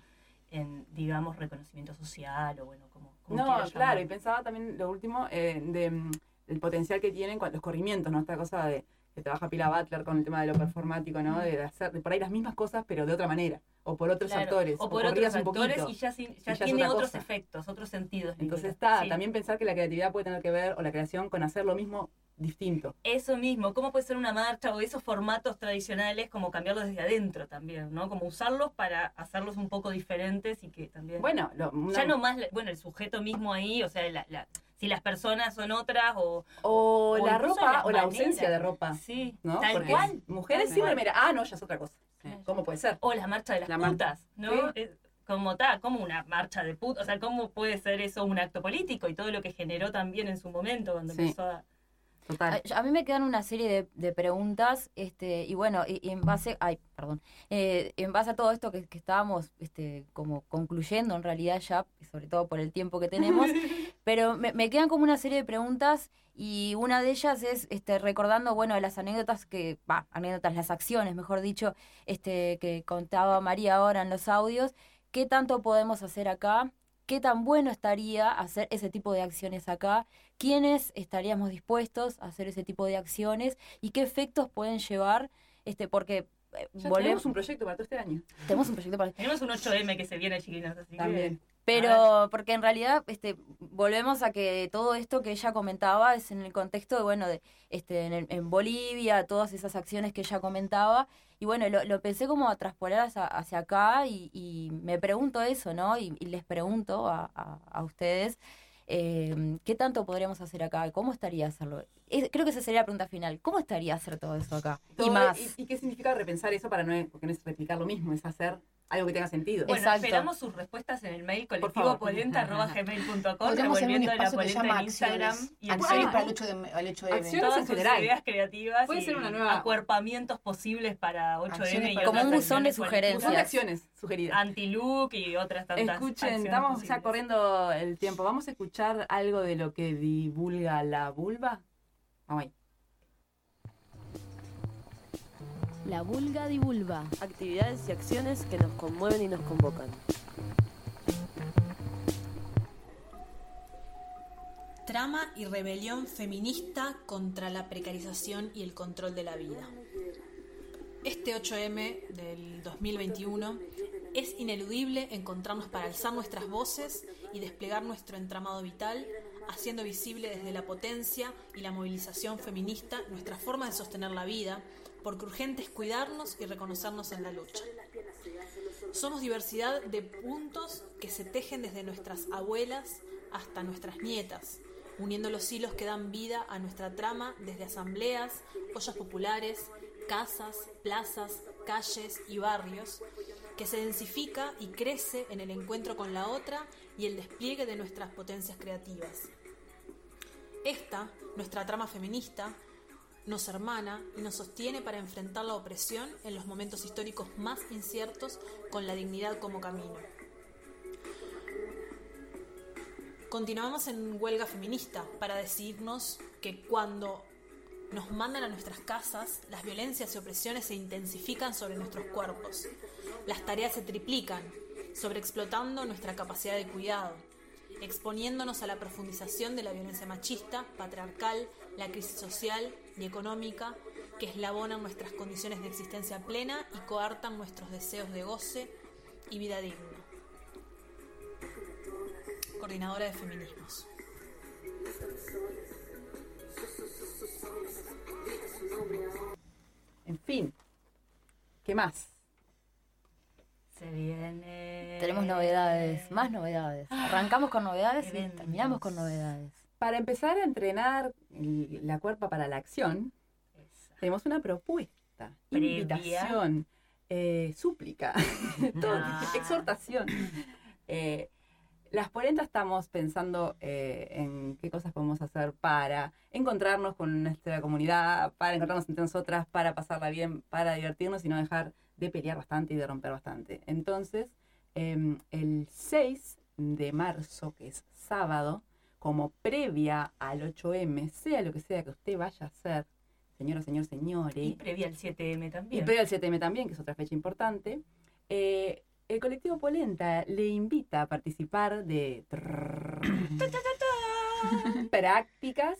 en, digamos, reconocimiento social o bueno, como... como No, claro, y pensaba también lo último, eh, de, mm, del potencial que tienen los corrimientos, ¿no? Esta cosa de que trabaja Pila Butler con el tema de lo performático, ¿no? De hacer de por ahí las mismas cosas, pero de otra manera, o por otros Claro, actores, o por corridas otros un actores poquito. y ya, sin- y ya ya es tiene otros cosa. efectos, otros sentidos. Entonces está, Sí. también pensar que la creatividad puede tener que ver, o la creación, con hacer lo mismo distinto. Eso mismo, ¿cómo puede ser una marcha o esos formatos tradicionales como cambiarlos desde adentro también, ¿no? Como usarlos para hacerlos un poco diferentes y que también... Bueno, lo- una- ya no más, bueno, el sujeto mismo ahí, o sea, la, la- si las personas son otras o... o, o la ropa, o la ausencia de ropa, Sí, ¿no? tal Porque cual. mujeres tal sin remera, ah, no, ya es otra cosa. ¿Cómo puede ser? O la marcha de las La mar- putas, ¿no? Sí. Como está, como una marcha de putas, o sea, ¿cómo puede ser eso un acto político? Y todo lo que generó también en su momento cuando Sí. empezó a... Total. A, a mí me quedan una serie de, de preguntas, este, y bueno, y, y en base, ay, perdón, eh, en base a todo esto que, que estábamos, este, como concluyendo en realidad ya, sobre todo por el tiempo que tenemos, pero me, me quedan como una serie de preguntas y una de ellas es, este, recordando, bueno, las anécdotas que, va, anécdotas, las acciones, mejor dicho, este, que contaba María ahora en los audios, ¿qué tanto podemos hacer acá? ¿Qué tan bueno estaría hacer ese tipo de acciones acá? ¿Quiénes estaríamos dispuestos a hacer ese tipo de acciones? ¿Y qué efectos pueden llevar? Este, porque eh, Ya volvemos- tenemos un proyecto para todo este año. tenemos un proyecto para Tenemos un 8M que se viene, chiquinas, así También. Pero porque en realidad este volvemos a que todo esto que ella comentaba es en el contexto de bueno de este en, el- en Bolivia todas esas acciones que ella comentaba. Y bueno lo, lo pensé como a traspolar hacia, hacia acá y, y me pregunto eso no y, y les pregunto a, a- a ustedes eh, qué tanto podríamos hacer acá cómo estaría hacerlo Es- creo que esa sería la pregunta final. Cómo estaría hacer todo eso acá y más. ¿Y, y qué significa repensar eso para no, porque no es replicar lo mismo, es hacer algo que tenga sentido? Bueno, Exacto. esperamos sus respuestas en el mail hacer un revolviendo la polenta llama en Instagram acciones. y en Acciones Facebook. para el 8 de, el 8 de Acciones Todas en sus general. ideas creativas Puede y ser una nueva- acuerpamientos posibles para 8M Acciones y para- Como un buzón de sugerencias. Son colectivas. acciones sugeridas. Anti-look y otras tantas Escuchen, estamos ya corriendo el tiempo. ¿Vamos a escuchar algo de lo que divulga la vulva? Vamos ahí. La vulga divulva. Actividades y acciones que nos conmueven y nos convocan. Trama y rebelión feminista contra la precarización y el control de la vida. Este 8M del 2021 es ineludible encontrarnos para alzar nuestras voces y desplegar nuestro entramado vital, haciendo visible desde la potencia y la movilización feminista nuestra forma de sostener la vida, porque urgente es cuidarnos y reconocernos en la lucha. Somos diversidad de puntos que se tejen desde nuestras abuelas hasta nuestras nietas, uniendo los hilos que dan vida a nuestra trama desde asambleas, ollas populares, casas, plazas, calles y barrios, que se densifica y crece en el encuentro con la otra y el despliegue de nuestras potencias creativas. Esta, nuestra trama feminista, nos hermana y nos sostiene para enfrentar la opresión en los momentos históricos más inciertos con la dignidad como camino. Continuamos en huelga feminista para decirnos que cuando nos mandan a nuestras casas, las violencias y opresiones se intensifican sobre nuestros cuerpos. Las tareas se triplican, sobreexplotando nuestra capacidad de cuidado, exponiéndonos a la profundización de la violencia machista, patriarcal, la crisis social y económica que eslabonan nuestras condiciones de existencia plena y coartan nuestros deseos de goce y vida digna. Coordinadora de Feminismos. En fin. ¿Qué más? Se viene. Tenemos novedades, más novedades. Arrancamos con novedades y terminamos con novedades. Para empezar a entrenar la cuerpa para la acción, tenemos una propuesta, Previa. invitación, eh, súplica, todo, Ah. exhortación. Eh, las polentas estamos pensando eh, en qué cosas podemos hacer para encontrarnos con nuestra comunidad, para encontrarnos entre nosotras, para pasarla bien, para divertirnos y no dejar de pelear bastante y de romper bastante. Entonces, em, el 6 de marzo, que es sábado, como previa al 8M, sea lo que sea que usted vaya a hacer, señora, señor, señores, Y previa al 7M y también. previo al 7M también, que es otra fecha importante, eh, el colectivo Polenta le invita a participar de prácticas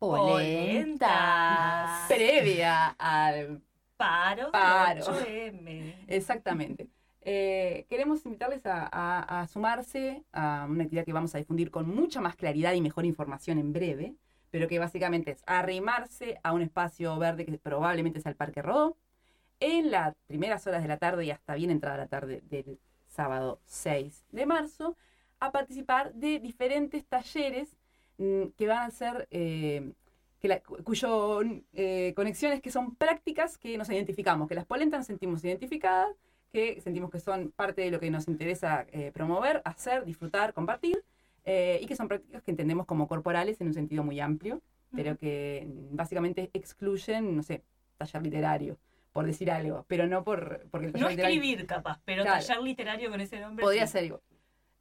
Polentas. previa al Paro, Paro. 8M. Exactamente. Eh, queremos invitarles a, a- a sumarse a una actividad que vamos a difundir con mucha más claridad y mejor información en breve, pero que básicamente es arrimarse a un espacio verde que probablemente sea el Parque Rodó, en las primeras horas de la tarde y hasta bien entrada la tarde del sábado 6 de marzo, a participar de diferentes talleres mm, que van a ser, eh, que la, cu- cuyo eh, conexiones que son prácticas que nos identificamos, que las polentas nos sentimos identificadas, que sentimos que son parte de lo que nos interesa eh, promover, hacer, disfrutar, compartir, eh, y que son prácticas que entendemos como corporales en un sentido muy amplio, pero que básicamente excluyen, no sé, taller literario, por decir algo, pero no por porque el taller No literario- escribir capaz, pero Claro. taller literario con ese nombre. Podría sí. ser igual.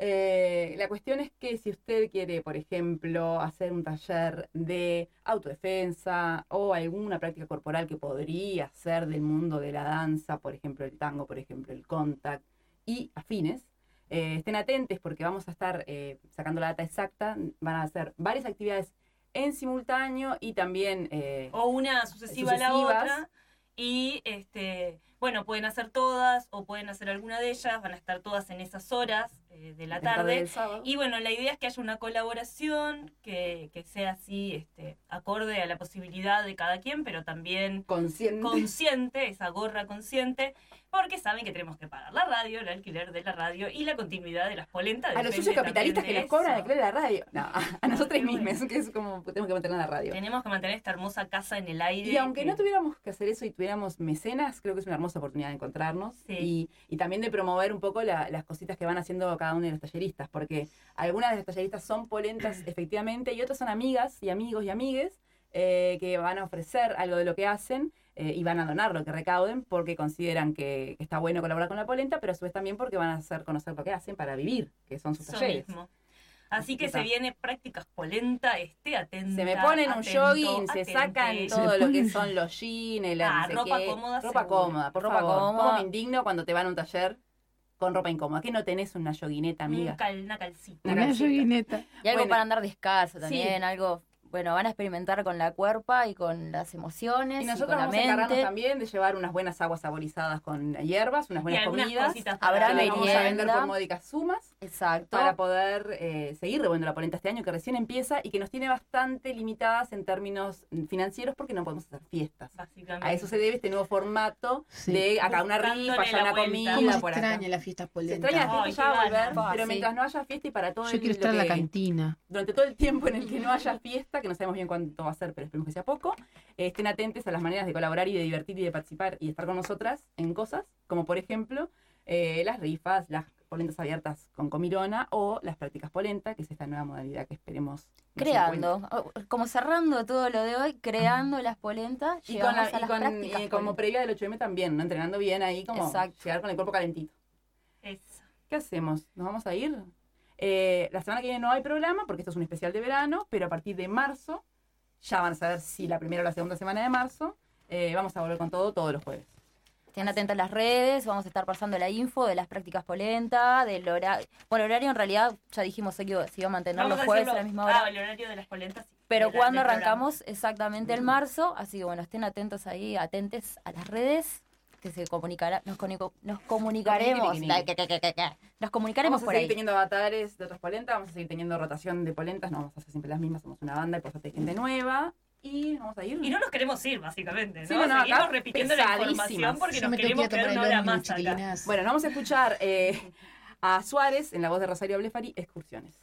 Eh, la cuestión es que si usted quiere, por ejemplo, hacer un taller de autodefensa o alguna práctica corporal que podría ser del mundo de la danza, por ejemplo, el tango, por ejemplo, el contact y afines, eh, estén atentos porque vamos a estar eh, sacando la data exacta. Van a hacer varias actividades en simultáneo y también... eh, O una sucesiva a la otra. Y este, bueno, pueden hacer todas o pueden hacer alguna de ellas, van a estar todas en esas horas eh, de la de la tarde. Y bueno, la idea es que haya una colaboración que, que sea así, este, acorde a la posibilidad de cada quien, pero también consciente. consciente, esa gorra consciente, porque saben que tenemos que pagar la radio, el alquiler de la radio y la continuidad de las polentas. A los socios capitalistas que nos cobran alquiler de la radio. No, a, a nosotros mismos, que es como tenemos que mantener la radio. Tenemos que mantener esta hermosa casa en el aire. Y aunque que- no tuviéramos que hacer eso y tuviéramos mecenas, creo que es una hermosa oportunidad de encontrarnos y, y también de promover un poco la- las cositas que van haciendo cada uno de los talleristas, porque algunas de las talleristas son polentas efectivamente y otras son amigas y amigos y amigues eh, que van a ofrecer algo de lo que hacen eh, y van a donar lo que recauden porque consideran que, está bueno colaborar con la polenta, pero a su vez también porque van a hacer conocer lo que hacen para vivir, que son sus Eso talleres. mismo. Así que se viene prácticas polenta, esté atenta. Se me ponen un atento, jogging, se sacan todo lo que son los jeans, el Ah, no sé ropa qué. cómoda, Ropa seguro. cómoda, por Ropa favor. cómoda. ¿Cómo me indigno cuando te van a un taller con ropa incómoda? ¿Qué no tenés una joguineta, amiga? Un cal- una calcita. Una calcita. Y algo Bueno, para andar descalzo sí. también, algo, bueno, van a experimentar con la cuerpa y con las emociones Y y, nosotros la vamos a encargarnos también de llevar unas buenas aguas saborizadas con hierbas, unas buenas comidas. Habrá las vamos a vender merienda. por módicas sumas Exacto. para poder eh, seguir revolviendo la polenta este año que recién empieza y que nos tiene bastante limitadas en términos financieros porque no podemos hacer fiestas. Básicamente. A eso se debe este nuevo formato Sí. de acá una rifa, allá una comida, ¿Cómo se por acá. extraña la fiesta Se polenta? extraña la fiesta ya va a volver, pero Sí. mientras no haya fiesta y para todo Yo el quiero estar en la cantina. durante todo el tiempo en el que no haya fiesta, que no sabemos bien cuánto va a ser, pero esperemos que sea poco, eh, estén atentos a las maneras de colaborar y de divertir y de participar y de estar con nosotras en cosas, como por ejemplo eh, las rifas, las polentas abiertas con comilona o las prácticas polenta, que es esta nueva modalidad que esperemos. creando, encuentre. o- como cerrando todo lo de hoy, creando las polentas, Y, con la- llegamos a y las con- prácticas y como previa del 8M también, ¿no? entrenando bien ahí, como Exacto. llegar con el cuerpo calentito. Eso. ¿Qué hacemos? ¿Nos vamos a ir? Eh, la semana que viene no hay programa porque esto es un especial de verano, pero a partir de marzo Ya van a saber si la primera o la segunda semana de marzo. Eh, vamos a volver con todo todos los jueves. Estén atentos a las redes, vamos a estar pasando la info de las prácticas polenta, del horario. Bueno, el horario en realidad ya dijimos que iba- se iba a mantener Vamos los jueves a decirlo- la misma hora. Ah, el horario de las polentas. sí, Pero cuando programa. arrancamos exactamente el marzo, así que bueno, estén atentos ahí, atentes a las redes, que se comunicará, nos, comunico- nos comunicaremos, nos comunicaremos Vamos a por seguir ahí. teniendo avatares de otras polentas, vamos a seguir teniendo rotación de polentas, no vamos a hacer siempre las mismas, somos una banda y por eso hay gente nueva. Y vamos a ir. Y no nos queremos ir, básicamente. ¿no? Sí, no, no, Seguimos acá repitiendo la información porque Yo nos queremos que quedar una hora más acá. Bueno, vamos a escuchar eh, a Suárez en la voz de Rosario Blefari, Excursiones.